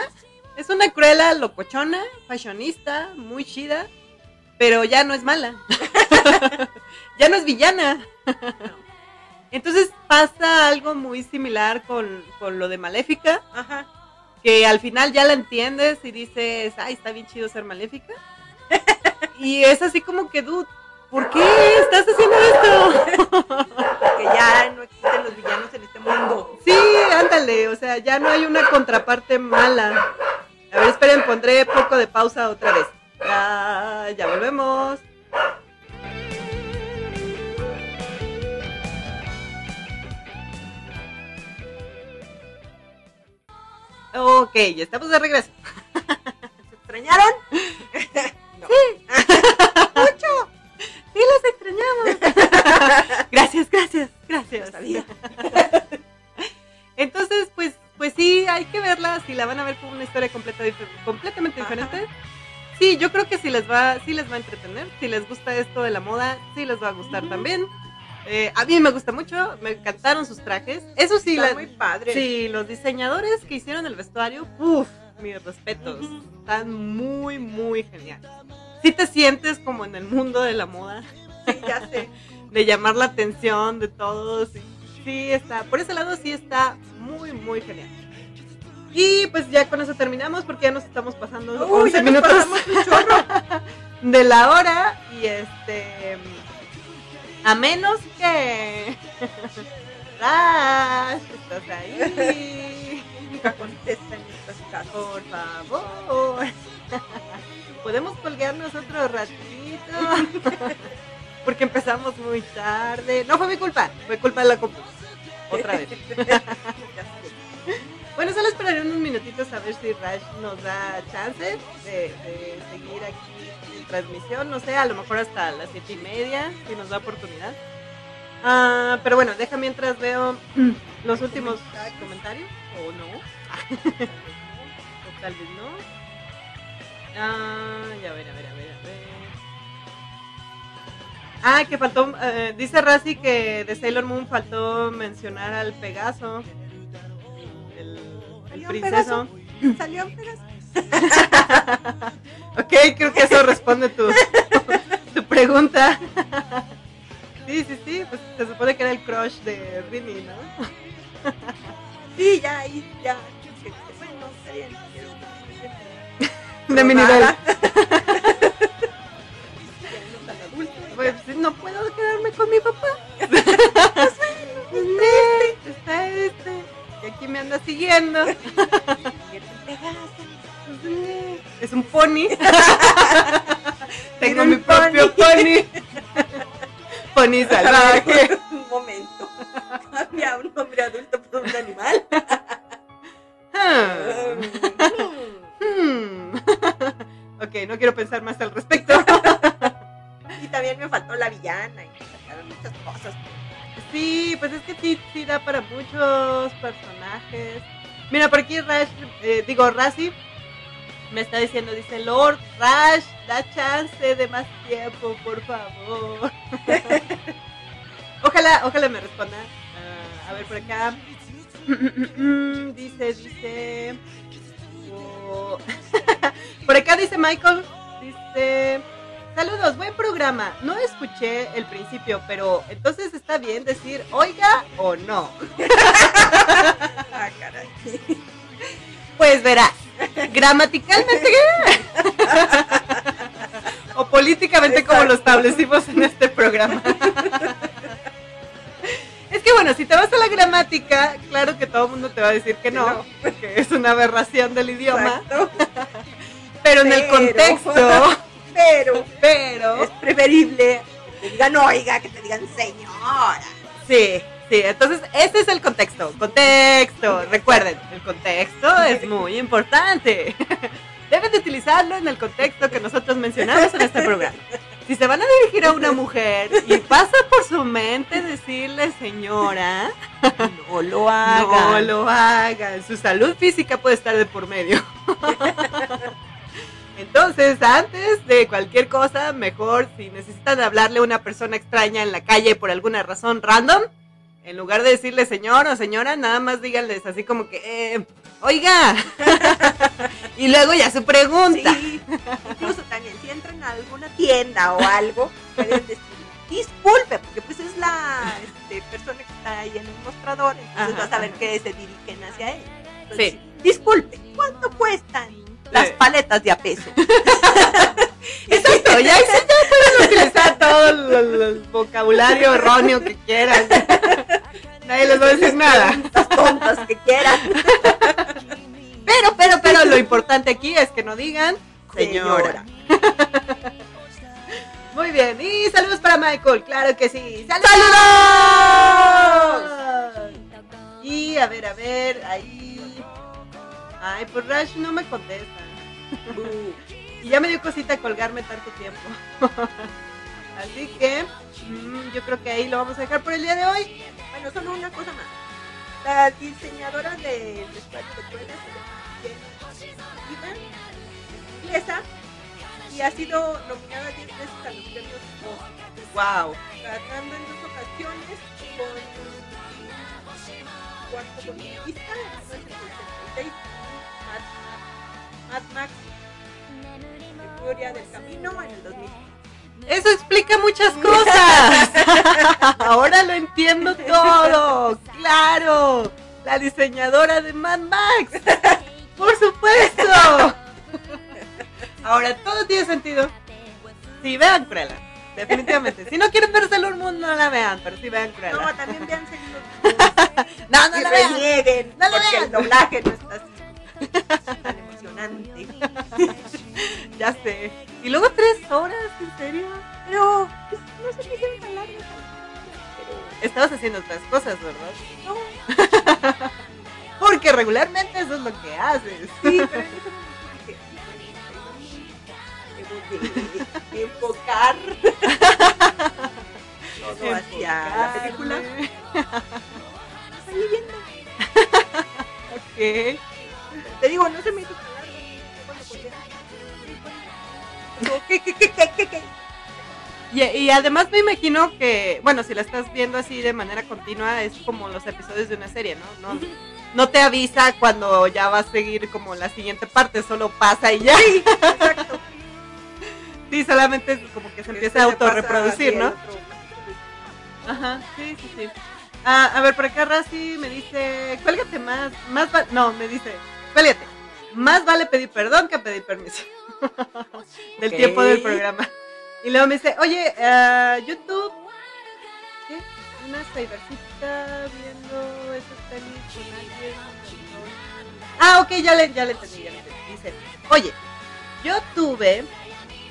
es una Cruella locochona, fashionista, muy chida, pero ya no es mala. ya no es villana. Entonces pasa algo muy similar con, con lo de Maléfica, Ajá. que al final ya la entiendes y dices, ay, está bien chido ser maléfica. y es así como que, dude, ¿por qué estás haciendo esto? Que ya no existen los villanos en este mundo. sí, ándale, o sea, ya no hay una contraparte mala. A ver, esperen, pondré poco de pausa otra vez. Ya, ya volvemos. Ok, ya estamos de regreso. ¿Se extrañaron? no. Sí, historia completa, dif- completamente Ajá. diferente. Sí, yo creo que sí les va, sí les va a entretener. Si les gusta esto de la moda, sí les va a gustar Ujú. también. Eh, a mí me gusta mucho, me encantaron sus trajes. Eso sí, Está la- muy padre. sí, los diseñadores que hicieron el vestuario, uff, mis respetos. Ujú. Están muy, muy geniales. Si te sientes como en el mundo de la moda. Sí, ya sé. de llamar la atención de todos. Sí, está, por ese lado sí está muy, muy genial. Y pues ya con eso terminamos porque ya nos estamos pasando Uy, 11 ya nos minutos pasamos un chorro. de la hora y este a menos que Rash, estás ahí. Contesta en estas casas. Por favor. Podemos colgarnos otro ratito. Porque empezamos muy tarde. No fue mi culpa, fue culpa de la compu. Otra vez. Bueno, solo esperaré unos minutitos a ver si Rash nos da chance de, seguir aquí en transmisión. No sé, a lo mejor hasta las siete y media, si nos da oportunidad. Ah, pero bueno, deja mientras veo los últimos comentarios. O no. o tal vez no. Ah, ya ver, a ver, a ver, a ver. Ah, que faltó, eh, dice Razi que de Sailor Moon faltó mencionar al Pegaso. El, el Salió un ok, creo que eso responde tu, tu pregunta. sí, sí, sí, pues se supone que era el crush de Rini, ¿no? Sí, ya ahí, ya. Bueno, está bien. De mi nivel. Pues no puedo quedarme con mi papá. Este, está este. Y aquí me anda siguiendo. Es un pony. Tengo mi propio pony. Pony salvaje. Muchos personajes. Mira, por aquí Rash, eh, digo, Razi me está diciendo, dice Lord Rash, da chance de más tiempo, por favor. ojalá, ojalá me responda. Ah, a ver, por acá. dice, dice. oh, por acá dice Michael, dice. Saludos, buen programa. No escuché el principio, pero entonces está bien decir oiga o no. Ah, caray. Pues verás, gramaticalmente o políticamente como lo establecimos en este programa. Es que bueno, si te vas a la gramática, claro que todo el mundo te va a decir que no, No. porque es una aberración del idioma, Exacto. pero en el contexto, Pero pero es preferible que te digan oiga, que te digan señora. Sí, sí, entonces ese es el contexto. Contexto, recuerden, el contexto es muy importante. Deben de utilizarlo en el contexto que nosotros mencionamos en este programa. Si se van a dirigir a una mujer y pasa por su mente decirle señora, No lo no lo hagan. Su salud física puede estar de por medio. Entonces, antes de cualquier cosa, mejor si necesitan hablarle a una persona extraña en la calle por alguna razón random, en lugar de decirle señor o señora, nada más díganles así como que, eh, oiga. y luego ya su pregunta. Sí, incluso también si entran a alguna tienda o algo, pueden decir disculpe, porque pues es la este, persona que está ahí en el mostrador, entonces Ajá, vas a ver que se dirigen hacia él. Entonces, Sí. Disculpe, ¿cuánto cuestan las paletas de a peso? Exacto, ya, ya pueden utilizar todo el, el- el vocabulario erróneo que quieran. Nadie les va a decir nada. Las tontas que quieran. Pero, pero, pero lo importante aquí es que no digan señora. Muy bien, y saludos para Michael, claro que sí. ¡Saludos! Y a ver, a ver, ahí. Ay, pues Rash no me contesta. Y ya me dio cosita colgarme tanto tiempo. Así que mm, yo creo que ahí lo vamos a dejar por el día de hoy. Bueno, solo una cosa más. La diseñadora del vestuario de Cruella se llama inglesa, y ha sido nominada 10 veces a los premios Oscar, Wow. ganando en dos ocasiones con Cuarto Conquista Mad, Max, de Furia del Camino en el 2000. Eso explica muchas cosas. Ahora lo entiendo todo. Claro. La diseñadora de Mad Max. Por supuesto. Ahora todo tiene sentido. Si vean Cruella. Definitivamente. Si no quieren ver Sailor Moon, no la vean. Pero si vean Cruella. No, también vean Sailor no, no y la vean. No la porque vean. el doblaje no está así tan emocionante. Ya sé. Y luego tres horas, ¿en serio? Pero pues, no se me hicieron tan largas. Pero Estabas haciendo otras cosas, ¿verdad? no, Porque regularmente eso es lo que haces. sí, pero de enfocar todo hacia la película. Estoy leyendo. Ok. Te digo, no se me hizo tan. ¿Qué, qué, qué, qué? Y, y además me imagino que, bueno, si la estás viendo así de manera continua, es como los episodios de una serie, ¿no? No, no te avisa cuando ya va a seguir como la siguiente parte, solo pasa y ya. Sí, exacto. Sí, solamente es como que se empieza a autorreproducir, ¿no? Ajá, sí, sí, sí. Ah, a ver, por acá Razi me dice, cuélgate más, más va- no, me dice, cuélgate, más vale pedir perdón que pedir permiso del Ok. tiempo del programa. Y luego me dice, oye, ah, YouTube, ¿qué? Una cybercita viendo esas pelis con alguien. Ah, ok, ya le, ya le entendí, ya le entendí. Dice, oye, yo tuve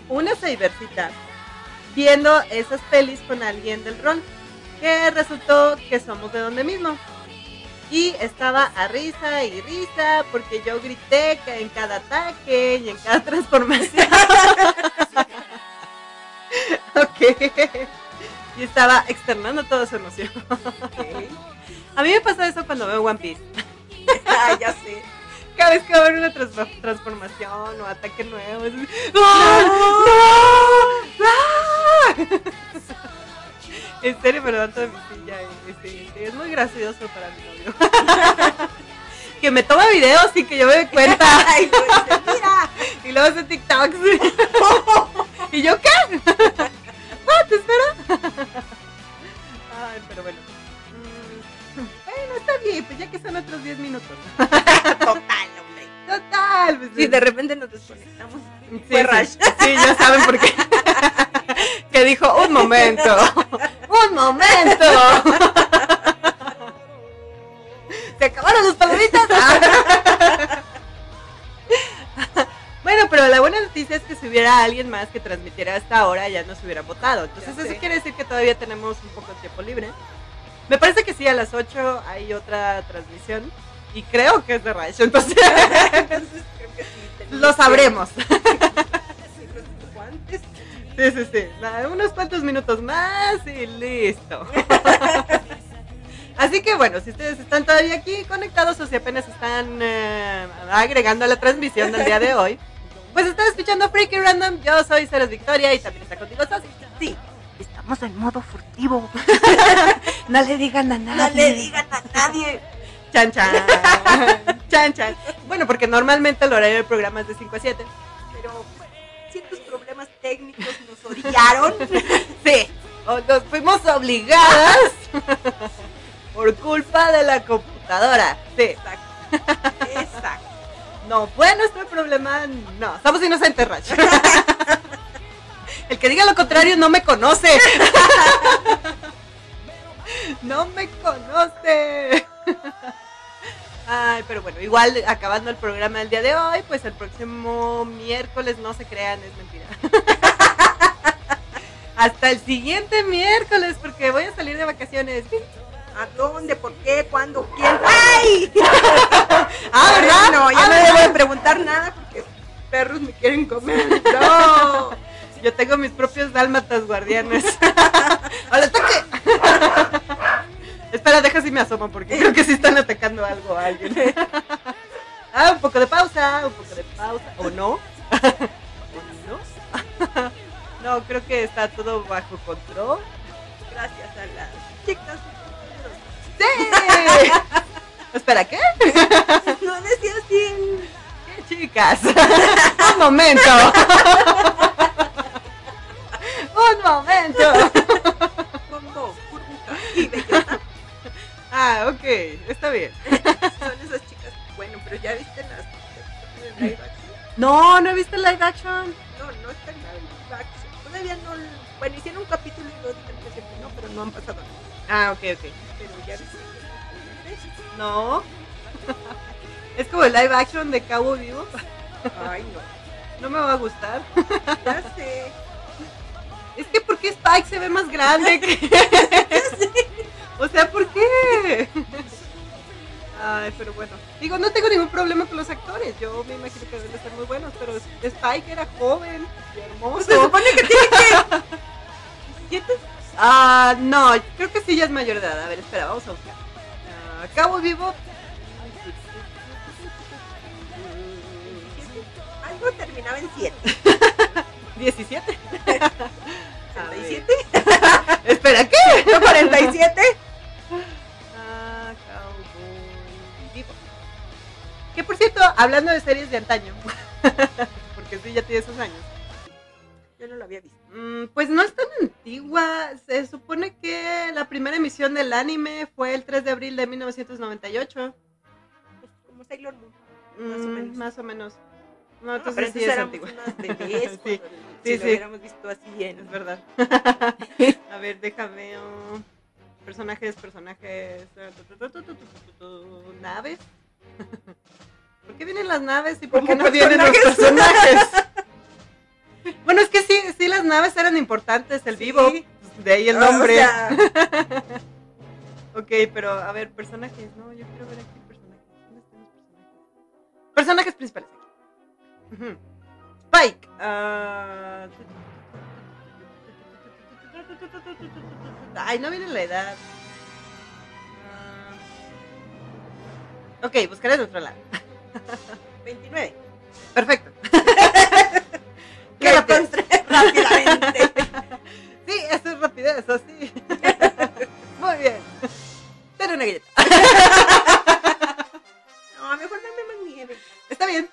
una cybercita viendo esas pelis con alguien del rol que resultó que somos de donde mismo. Y estaba a risa y risa porque yo grité que en cada ataque y en cada transformación. ok. Y estaba externando toda su emoción. Ok. A mí me pasa eso cuando veo One Piece. Ah, ya sé. Cada vez que va a haber una transfor- transformación o ataque nuevo. es- ¡Ah! ¡No! ¡Ah! En serio me levanto de mi silla y, y sí, sí, es muy gracioso para mi novio. que me toma videos sin que yo me dé cuenta. Pues, mira. y luego hace TikToks. ¿Y yo qué? ¿What? ¿Espera? Ay, pero bueno. Mm, Bueno, está bien, pues ya que son otros 10 minutos. Total, hombre. Total. Pues, Si de repente nos desconectamos. Sí, sí. Sí, ya saben por qué. Que dijo, un momento, un momento. Se acabaron los palomitas. bueno, pero la buena noticia es que si hubiera alguien más que transmitiera hasta ahora, ya nos hubiera votado. Entonces Ya eso sé. quiere decir que todavía tenemos un poco de tiempo libre. Me parece que sí, a las 8 hay otra transmisión. Y creo que es de Rush, entonces Entonces creo que sí. tenemos lo sabremos. Sí, sí, sí. Unos cuantos minutos más y listo. Así que bueno, si ustedes están todavía aquí conectados o si apenas están eh, agregando a la transmisión del día de hoy, pues están escuchando Freaky Random. Yo soy Ceres Victoria y también está contigo Sasi. Sí, estamos en modo furtivo. No le digan a No le digan a nadie. Chan, chan. chan, chan. Bueno, porque normalmente el horario del programa es de 5 a 7. Técnicos nos orillaron. Sí, nos fuimos obligadas por culpa de la computadora. Sí. Exacto. No fue nuestro problema, no. Somos inocentes, Rach. El que diga lo contrario no me conoce. No me conoce. Ay, pero bueno, igual acabando el programa del día de hoy, pues el próximo miércoles no se crean, es mentira. Hasta el siguiente miércoles, porque voy a salir de vacaciones. ¿A dónde? ¿Por qué? ¿Cuándo? ¿Quién? ¡Ay! Ah, ¿verdad? No, ya Ah, no ¿verdad? debo de preguntar nada porque perros me quieren comer. No, yo tengo mis propios dálmatas guardianes. ¡Al ataque! Espera, deja si me asomo porque creo que sí están atacando algo a alguien. Ah, un poco de pausa, un poco de pausa. ¿O no? ¿O no? No, creo que está todo bajo control. Gracias a las chicas. ¡Sí! Espera, ¿qué? No decía así. ¿Qué chicas? Un momento. momento. Y bellota. Ah, ok, está bien. Son esas chicas. Bueno, pero ya viste las live action. No, no he visto el live action. No, no está en live action. Todavía no. Bueno, hicieron un capítulo y luego dijeron que siempre no, pero no han pasado nada. Ah, ok, ok. Pero ya viste. No. Es como el live action de Cabo Vivo. Ay, no. No me va a gustar. Ya sé. Es que ¿por qué Spike se ve más grande que... O sea, ¿por qué? Ay, pero bueno. Digo, no tengo ningún problema con los actores. Yo me imagino que deben de ser muy buenos, pero Spike era joven y hermoso. Se supone que tiene que. ¿Siete? Ah, no, creo que sí ya es mayor de edad. A ver, espera, vamos a buscar. Ah, Cabo Vivo. Algo terminaba en 7. 17. A ver. ¿37? Espera, ¿qué? ¿No 47? Que por cierto, hablando de series de antaño, porque sí, ya tiene esos años. Yo no lo había visto. Mm, pues no es tan antigua. Se supone que la primera emisión del anime fue el 3 de abril de 1998. Pues como Sailor Moon. Mm, Más o menos. Más o menos. No, No, pero entonces sí entonces es antigua. unas bebés. Sí, sí, si sí. lo hubiéramos visto así. Es verdad. A ver, déjame. oh, personajes, personajes. Naves. ¿Por qué vienen las naves y por qué no vienen los personajes. bueno, es que sí, sí, las naves eran importantes, el Sí. vivo. pues, de ahí el Ah, o nombre. sea, Ok, pero a ver, personajes. No, yo quiero ver aquí personajes. ¿Dónde están los personajes? Personajes principales. aquí. Ujú. Spike. ah, Ay, no viene la edad. Ah. Ok, buscaré de otro lado. 29. Perfecto. Qué lo encontré rápidamente. Sí, eso es rapidez, así. Muy bien. Ten una galleta. No, mejor dame más nieve. Está bien.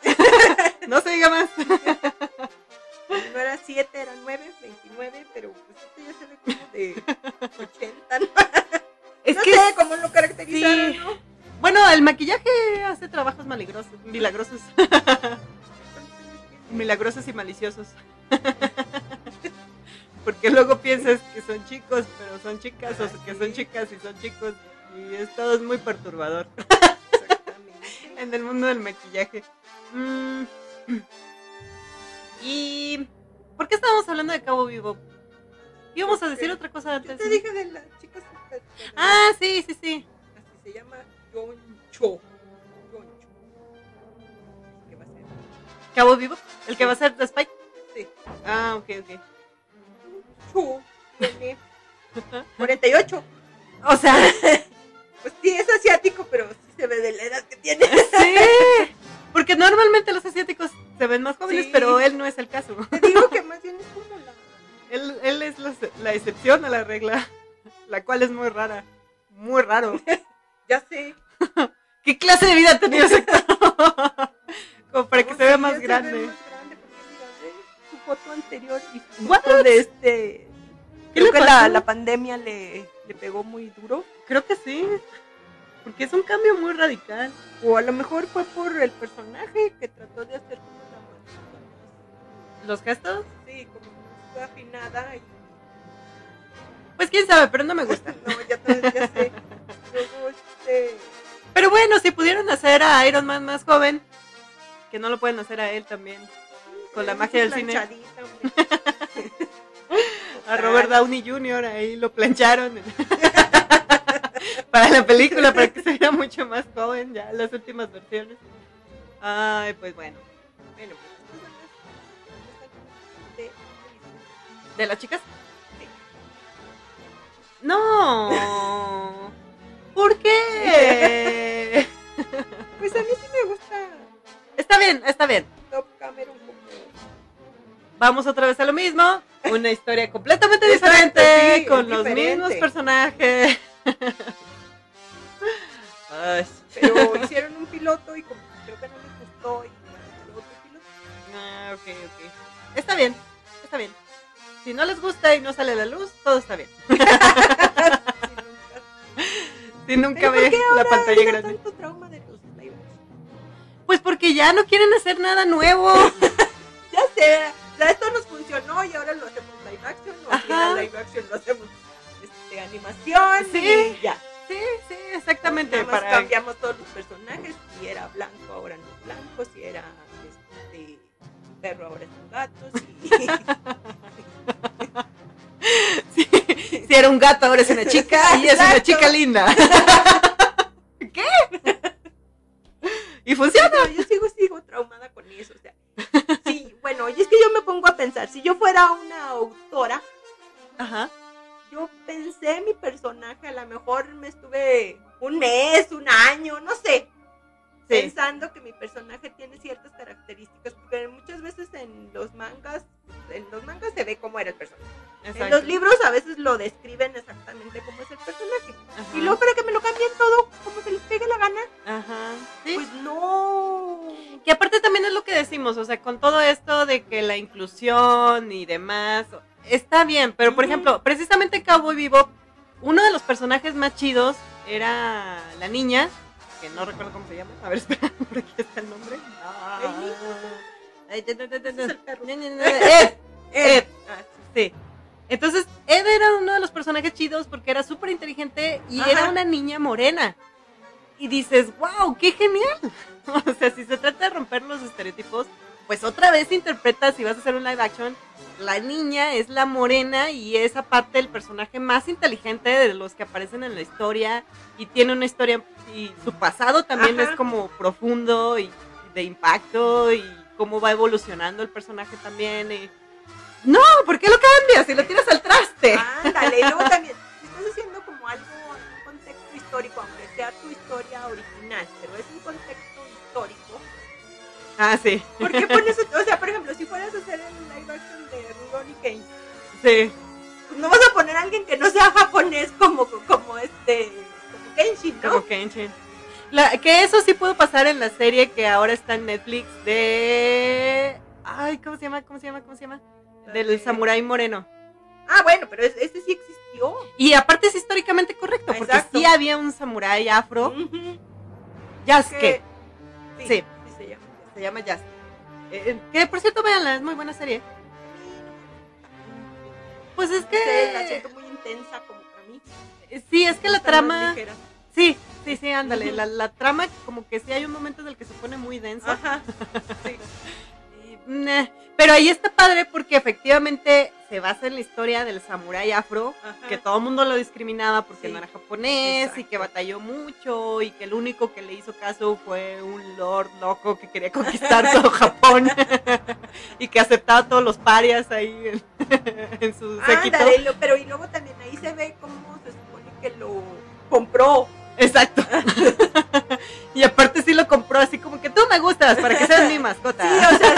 No se diga más. No era 7, era 9, 29, pero pues esto ya se ve como de 80. ¿no? Es no que sé cómo lo caracterizaron, sí. ¿no? El maquillaje hace trabajos milagrosos, milagrosos, milagrosos y maliciosos. Porque luego piensas que son chicos, pero son chicas, o que son chicas y son chicos. Y es todo es muy perturbador en el mundo del maquillaje. Mm. Y... ¿Por qué estábamos hablando de Cabo Vivo? Íbamos a decir otra cosa Yo antes. te dije de las chicas. estas, de- Ah, sí, sí, sí. Así se llama Yoncho. Yoncho. ¿Qué va a ser? Cabo Vivo, el que va a ser de Spike. Sí. Ah, ok, ok. Chu tiene 48. O sea, Pues sí, es asiático, pero sí se ve de la edad que tiene. Sí, porque normalmente los asiáticos se ven más jóvenes, Sí. pero él no es el caso. Te digo que más bien es como la. Él, él es la, la excepción a la regla, la cual es muy rara, muy raro. Ya sé. ¿Qué clase de vida ha tenido ese? Como para que se vea más grande. su foto anterior y su What? foto de este. ¿Qué Creo le que la, pasó? la pandemia le, le pegó muy duro. Creo que sí, porque es un cambio muy radical. O a lo mejor fue por el personaje que trató de hacer como la más. ¿Los gestos? Sí, como más afinada. Y, Pues quién sabe, pero no me gusta. no, ya, te- ya sé. Luego, este. Pero bueno, si pudieron hacer a Iron Man más joven, que no lo pueden hacer a él también. Con la magia del cine. A Robert Downey Jr. ahí lo plancharon para la película, para que se viera mucho más joven ya las últimas versiones. Ay, pues bueno. Bueno, pues ¿De las chicas? Sí. No. ¿Por qué? Pues a mí sí me gusta Está bien, está bien. Top Cameron. Vamos otra vez a lo mismo. Una historia completamente diferente, sí, con los diferente. mismos personajes. Ay, Pero hicieron un piloto y como creo que no les gustó y hicieron otro piloto. Ah, ok, ok. Está bien, está bien. Si no les gusta y no sale la luz, todo está bien. Si nunca ¿Pero por ve la pantalla grande. tanto trauma de los live? Pues porque ya no quieren hacer nada nuevo. Ya sé, esto nos funcionó y ahora lo hacemos live action, o live action lo hacemos este, animación Sí. y ya. Sí, sí, exactamente. Nada más Para... cambiamos todos los personajes, si era blanco ahora no es blanco, si era este, perro ahora es un gato, si... Si era un gato, ahora es una chica y es una chica linda. ¿Qué? Y funciona. Yo sigo, sigo traumada con eso, o sea, sí, bueno, y es que yo me pongo a pensar, si yo fuera una autora, Ajá. yo pensé mi personaje, a lo mejor me estuve un mes, un año, no sé, Sí. pensando que mi personaje tiene ciertas características, porque muchas veces en los mangas, en los mangas se ve cómo era el personaje. En Exacto. los libros a veces lo describen exactamente cómo es el personaje. Ajá. Y luego para que me lo cambien todo como se les pegue la gana, Ajá. Sí. pues no. Que aparte también es lo que decimos, o sea, con todo esto de que la inclusión y demás, está bien, pero por ejemplo, precisamente en Cowboy Vivo, uno de los personajes más chidos era la niña, que no recuerdo cómo se llama, a ver, espera, por aquí está el nombre. Ah. Ay, Ese es el perro. No, Ed, Ed. Ah, sí. Entonces, Ed era uno de los personajes chidos porque era súper inteligente y Ajá. era una niña morena. Y dices, wow, qué genial. O sea, si se trata de romper los estereotipos, pues otra vez interpretas, si vas a hacer un live action, la niña es la morena y es aparte el personaje más inteligente de los que aparecen en la historia y tiene una historia y su pasado también Ajá. es como profundo y de impacto y cómo va evolucionando el personaje también. y- No, ¿por qué lo cambias? Si lo tiras al traste. Ándale, y luego también, si estás haciendo como algo, un contexto histórico, aunque sea tu historia original, pero es un contexto histórico, Ah, sí. ¿por qué pones, o sea, por ejemplo, si fueras a hacer el live action de Rurouni Kane, Sí. pues no vas a poner a alguien que no sea japonés como, como este, como Kenshin, ¿no? Como Kenshin. La, que eso sí pudo pasar en la serie que ahora está en Netflix de... Ay, ¿cómo se llama? ¿Cómo se llama? ¿Cómo se llama? Del De- samurái moreno. Ah, bueno, pero es- ese sí existió. Y aparte es históricamente correcto, porque Exacto. sí había un samurái afro. Yasuke. Que- Sí. sí, sí se llama. Se llama Yasuke. Eh, que por cierto, véanla, es muy buena serie. Pues es que... Sí, la siento muy intensa como para mí. Sí, es que la trama... Sí, sí, sí, ándale. La, la trama como que sí hay un momento en el que se pone muy densa. Ajá. Sí. Meh, Pero ahí está padre porque efectivamente se basa en la historia del samurái afro, Ajá. que todo el mundo lo discriminaba porque Sí. no era japonés y que batalló mucho y que el único que le hizo caso fue un lord loco que quería conquistar todo Japón y que aceptaba a todos los parias ahí en, en su séquito. Pero y luego también ahí se ve cómo se supone que lo compró. Exacto. y aparte sí lo compró así como que tú me gustas para que seas mi mascota. Sí, o sea,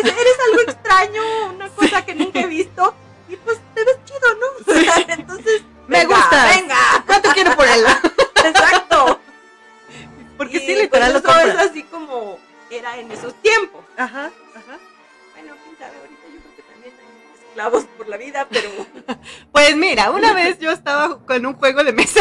eres algo extraño, una cosa que nunca he visto. Y pues te ves chido, ¿no? Entonces. Me venga, gusta. Venga. ¿Cuánto quiero por él? Exacto. Porque Y, sí, literal pues, lo eso compra. es así como era en esos tiempos. Ajá, ajá. Bueno, quién sabe, ahorita yo creo que también hay esclavos por la vida, pero. Pues mira, una vez yo estaba con un juego de mesa.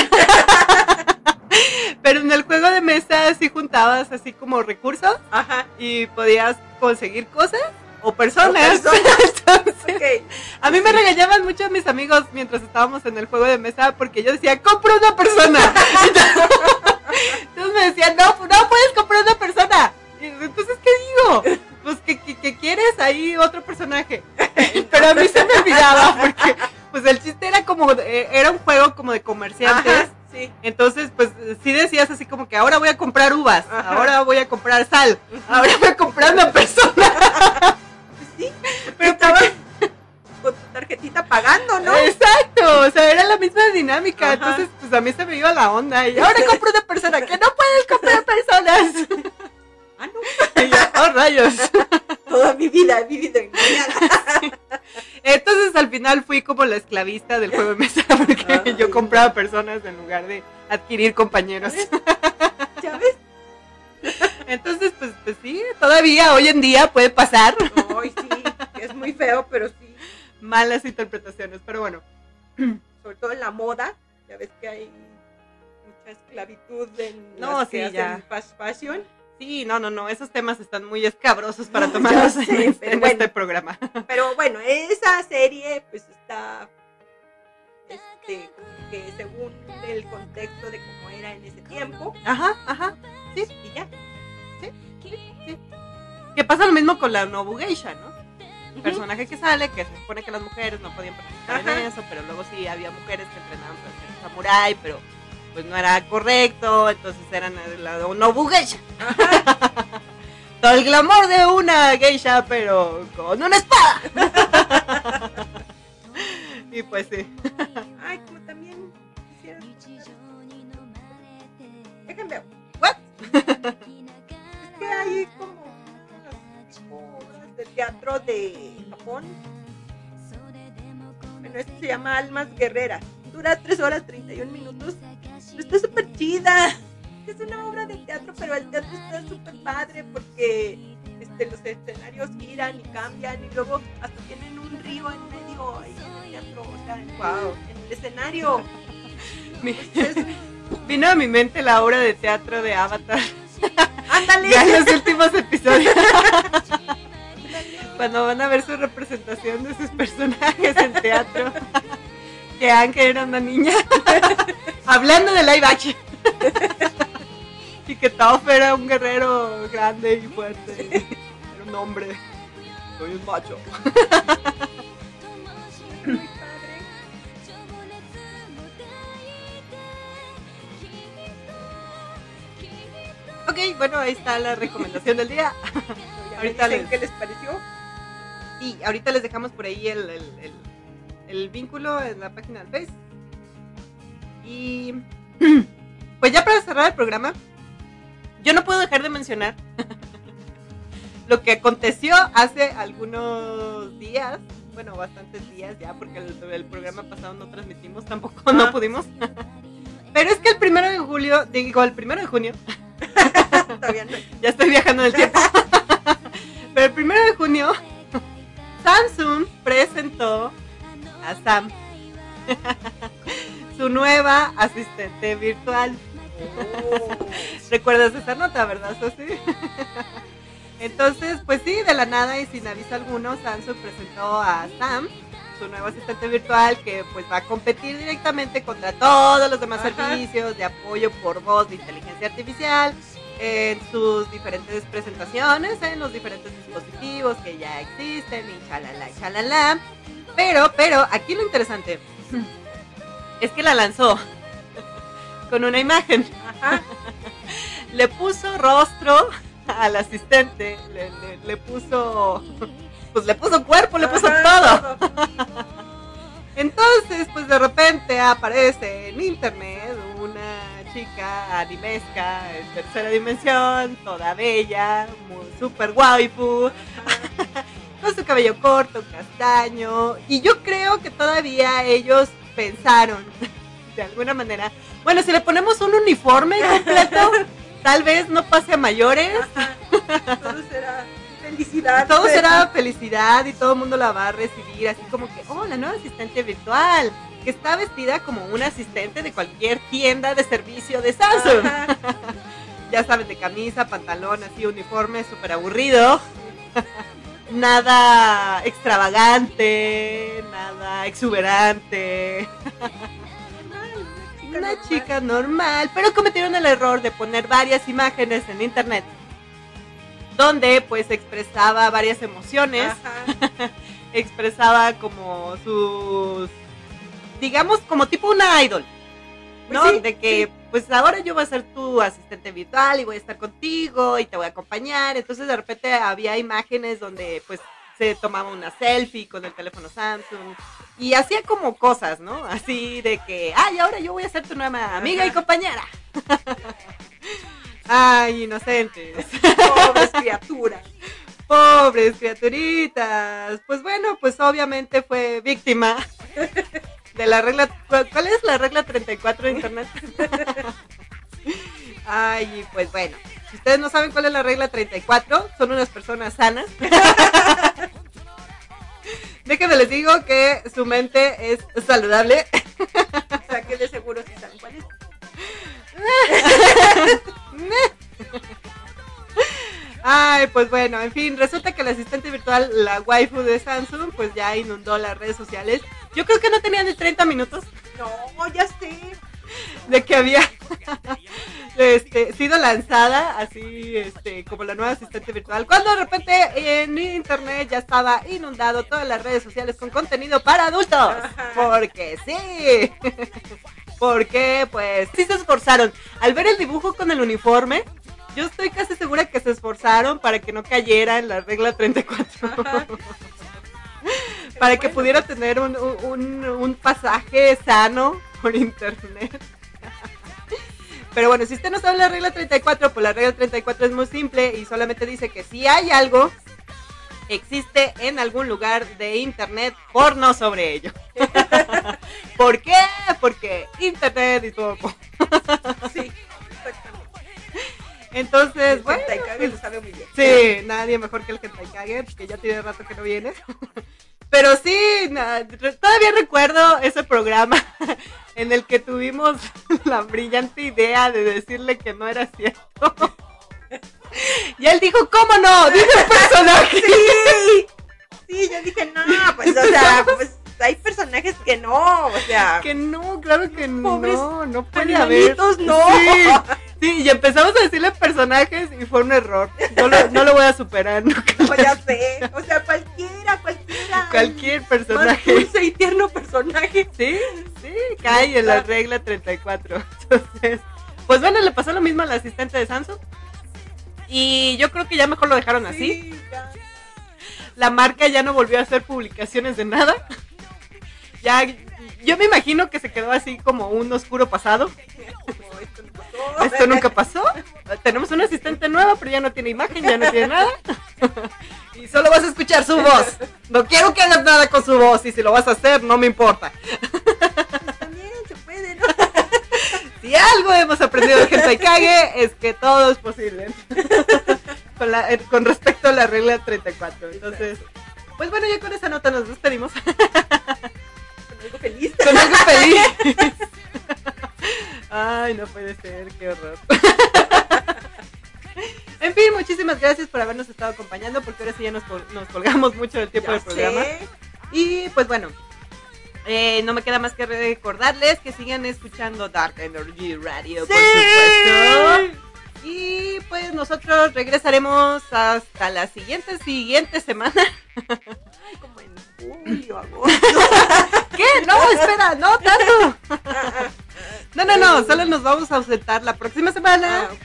Pero en el juego de mesa sí juntabas así como recursos Ajá. y podías conseguir cosas o personas. O personas. Entonces, Ok. a mí me regañaban mucho mis amigos mientras estábamos en el juego de mesa porque yo decía, compra una persona. Entonces me decían, no, no puedes comprar una persona. Y entonces, ¿qué digo? Pues que, que, que quieres ahí otro personaje. Pero a mí se me olvidaba porque pues el chiste era como, era un juego como de comerciantes. Ajá, sí. Entonces, sí decías así como que ahora voy a comprar uvas, Ajá. ahora voy a comprar sal, ahora voy a comprar una persona. Sí. Pero estabas con tu tarjetita pagando, ¿no? Exacto, o sea, era la misma dinámica. Ajá. Entonces, pues a mí se me iba la onda. Y ahora compro una persona que no fui como la esclavista del juego de mesa porque Ay, yo compraba personas en lugar de adquirir compañeros. ¿Ya ves? Entonces, pues, pues sí, todavía hoy en día puede pasar Ay, sí, es muy feo, pero sí. malas las interpretaciones, pero bueno. Sobre todo en la moda, ya ves que hay mucha esclavitud en No, las sí, que ya. hacen fast fashion. Sí, no, no, no, esos temas están muy escabrosos para tomarlos en, este, pero en bueno. este programa. Pero bueno, esa serie pues está este, que según el contexto de cómo era en ese tiempo Ajá, ajá. y ya. Que pasa lo mismo con la Nobu Geisha, ¿no? Personaje que sale, que se supone que las mujeres no podían participar Ajá. en eso, pero luego sí había mujeres que entrenaban para ser samurái, pero pues no era correcto, entonces eran la Nobu Geisha. Todo el glamour de una geisha, pero con una espada. y pues sí. Ay, como también quisiera Déjenme ver. What? Es que hay como obras de teatro de Japón. Bueno, esto se llama Almas Guerreras. Dura 3 horas 31 minutos. Está súper chida. Es una obra de teatro, pero el teatro está súper padre porque este, los escenarios giran y cambian y luego hasta tienen un río en medio en el teatro, o sea, Wow. en el escenario. Vino a mi mente la obra de teatro de Avatar. ándale. Ya en los últimos episodios. Cuando van a ver su representación de sus personajes en teatro. Que Anke era una niña. Hablando de live action. Y que Toph era un guerrero grande y fuerte. Era un hombre. Soy un macho. Ok, bueno, ahí está la recomendación del día. Ahorita les- qué les pareció. Y ahorita les dejamos por ahí el, el, el- el vínculo en la página del Face. Y pues ya para cerrar el programa, yo no puedo dejar de mencionar lo que aconteció hace algunos días, bueno, bastantes días ya, porque el, el programa pasado no transmitimos, tampoco no Ah. pudimos. Pero es que el primero de julio, digo, el primero de junio, Todavía no. ya estoy viajando en el tiempo. Pero el primero de junio, Samsung presentó a Sam, su nueva asistente virtual. Oh. ¿Recuerdas esa nota, verdad, Sosi? Entonces, pues sí, de la nada y sin aviso alguno, Samsung presentó a Sam, su nuevo asistente virtual, que pues va a competir directamente contra todos los demás Ajá. servicios de apoyo por voz de inteligencia artificial en sus diferentes presentaciones, en los diferentes dispositivos que ya existen y chalala, chalala. Pero, pero, aquí lo interesante es que la lanzó. Con una imagen. Ajá. le puso rostro al asistente, le, le- le puso, pues le puso cuerpo, le puso Ajá, todo. Entonces, pues de repente aparece en internet una chica animesca en tercera dimensión, toda bella, muy super waifu, con su cabello corto, castaño, y yo creo que todavía ellos pensaron, de alguna manera, bueno, si le ponemos un uniforme completo, tal vez no pase a mayores, Ajá. Todo será felicidad. todo será felicidad y todo el mundo la va a recibir, así como que, oh, la nueva asistente virtual, que está vestida como una asistente de cualquier tienda de servicio de Samsung. Ya saben, de camisa, pantalón, así, uniforme, súper aburrido. Nada extravagante, nada exuberante. Normal, Una chica normal, pero cometieron el error de poner varias imágenes en internet donde pues expresaba varias emociones, expresaba como sus digamos como tipo una idol, ¿no? Pues sí, de que pues ahora yo voy a ser tu asistente virtual y voy a estar contigo y te voy a acompañar. Entonces de repente había imágenes donde pues se tomaba una selfie con el teléfono Samsung y hacía como cosas, ¿no? Así de que, ay, ahora yo voy a ser tu nueva amiga y compañera. ay, inocentes. Pobres criaturas. Pobres criaturitas. Pues bueno, pues obviamente fue víctima de la regla. ¿Cuál es la regla 34 de internet? Ay, pues bueno. Si ustedes no saben cuál es la regla 34, son unas personas sanas. Déjenme les digo que su mente es saludable. O sea, que de seguro sí saben cuál es. Ay, pues bueno, en fin, resulta que el asistente virtual, la waifu de Samsung, pues ya inundó las redes sociales. Yo creo que no tenían ni 30 minutos No, ya sé. de que había este, sido lanzada, así este, como la nueva asistente virtual, cuando de repente en internet ya estaba inundado todas las redes sociales con contenido para adultos. Porque sí. Porque pues sí se esforzaron. Al ver el dibujo con el uniforme, yo estoy casi segura que se esforzaron para que no cayera en la regla 34. Ajá. para que bueno. pudiera tener un, un, un pasaje sano por internet. Pero bueno, si usted no sabe la regla 34, pues la regla 34 es muy simple y solamente dice que si hay algo, existe en algún lugar de internet porno sobre ello. ¿Por qué? Porque internet y todo. Sí. Entonces, El bueno. Pues, lo sabe muy bien. Sí, nadie mejor que el Hentai Kage, que ya tiene rato que no viene. Pero sí, na- todavía recuerdo ese programa en el que tuvimos la brillante idea de decirle que no era cierto. Y él dijo, ¿cómo no? Dice el personaje. Sí, sí, yo dije, no, pues, o sea, pues hay personajes que no, o sea, Que no, claro que Pobres no, no puede haber. no. Sí, sí, y empezamos a decirle personajes y fue un error. No lo, no lo voy a superar nunca. no, ya sé, o sea, cualquiera, cualquiera. Cualquier personaje. dulce y tierno personaje. Sí, sí, cae en la regla 34. Entonces, pues bueno, le pasó lo mismo al asistente de Samsung. Y yo creo que ya mejor lo dejaron así. Sí, ya. La marca ya no volvió a hacer publicaciones de nada. Ya, yo me imagino que se quedó así como un oscuro pasado. Como esto no pasó. Esto nunca pasó. Tenemos un asistente nuevo, pero ya no tiene imagen, ya no tiene nada. Y solo vas a escuchar su voz. No quiero que hagas nada con su voz. Y si lo vas a hacer, no me importa. También se puede, ¿no? Si algo hemos aprendido de Hentai Kage es que todo es posible. con, la- eh, con respecto a la regla 34. Entonces, pues bueno, ya con esa nota nos despedimos. Con algo feliz. con algo feliz. Ay, no puede ser, qué horror. En fin, muchísimas gracias por habernos estado acompañando, porque ahora sí ya nos, nos colgamos mucho del tiempo Ya del programa. sé. Y pues bueno, eh, no me queda más que recordarles que sigan escuchando Dark Energy Radio, por supuesto. Y pues nosotros regresaremos hasta la siguiente, siguiente semana. Ay, como en julio, agosto. ¿Qué? No, espera, no tanto. No, no, no, solo nos vamos a ausentar la próxima semana. Ah.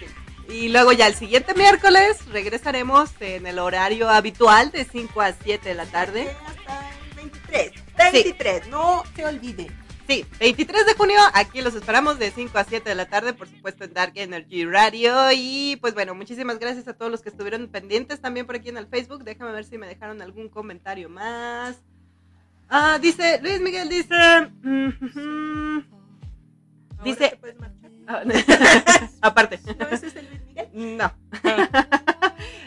Y luego ya el siguiente miércoles regresaremos en el horario habitual de 5 a 7 de la tarde. Hasta el 23. 23, no se olvide. Sí, 23 de junio, aquí los esperamos de 5 a 7 de la tarde, por supuesto en Dark Energy Radio. Y pues bueno, muchísimas gracias a todos los que estuvieron pendientes también por aquí en el Facebook. Déjame ver si me dejaron algún comentario más. Ah, dice, Luis Miguel dice... mm, mm, Dice- te puedes marchar. aparte. ¿No ese es el Luis Miguel? No.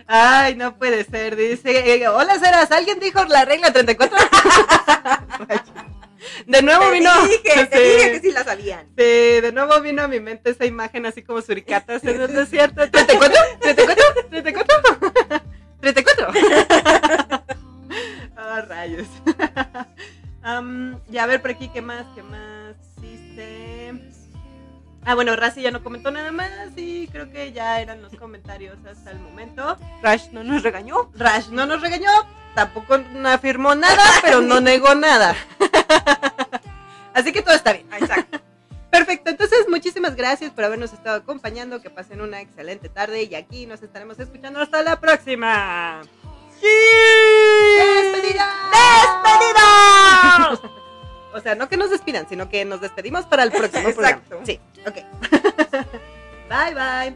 Ay, no puede ser. Dice, eh, hola Ceras, ¿alguien dijo la regla 34? de nuevo Te vino. dije, te sí, dije que sí la sabían. sí, de nuevo vino a mi mente esa imagen así como suricatas en el desierto. ¿34? ¿34? ¿34? ¿34? Rayos. Am, ya a ver por aquí, ¿qué más? ¿Qué más? Dice... Ah, bueno, Razi ya no comentó nada más y creo que ya eran los comentarios hasta el momento. Rash no nos regañó. Rash no nos regañó, tampoco afirmó nada, pero no negó nada. Así que todo está bien. Exacto. Perfecto, entonces muchísimas gracias por habernos estado acompañando, que pasen una excelente tarde y aquí nos estaremos escuchando hasta la próxima. ¡Despedida! ¡Despedida! o sea, no que nos despidan, sino que nos despedimos para el próximo Exacto. Sí, ok. bye, bye.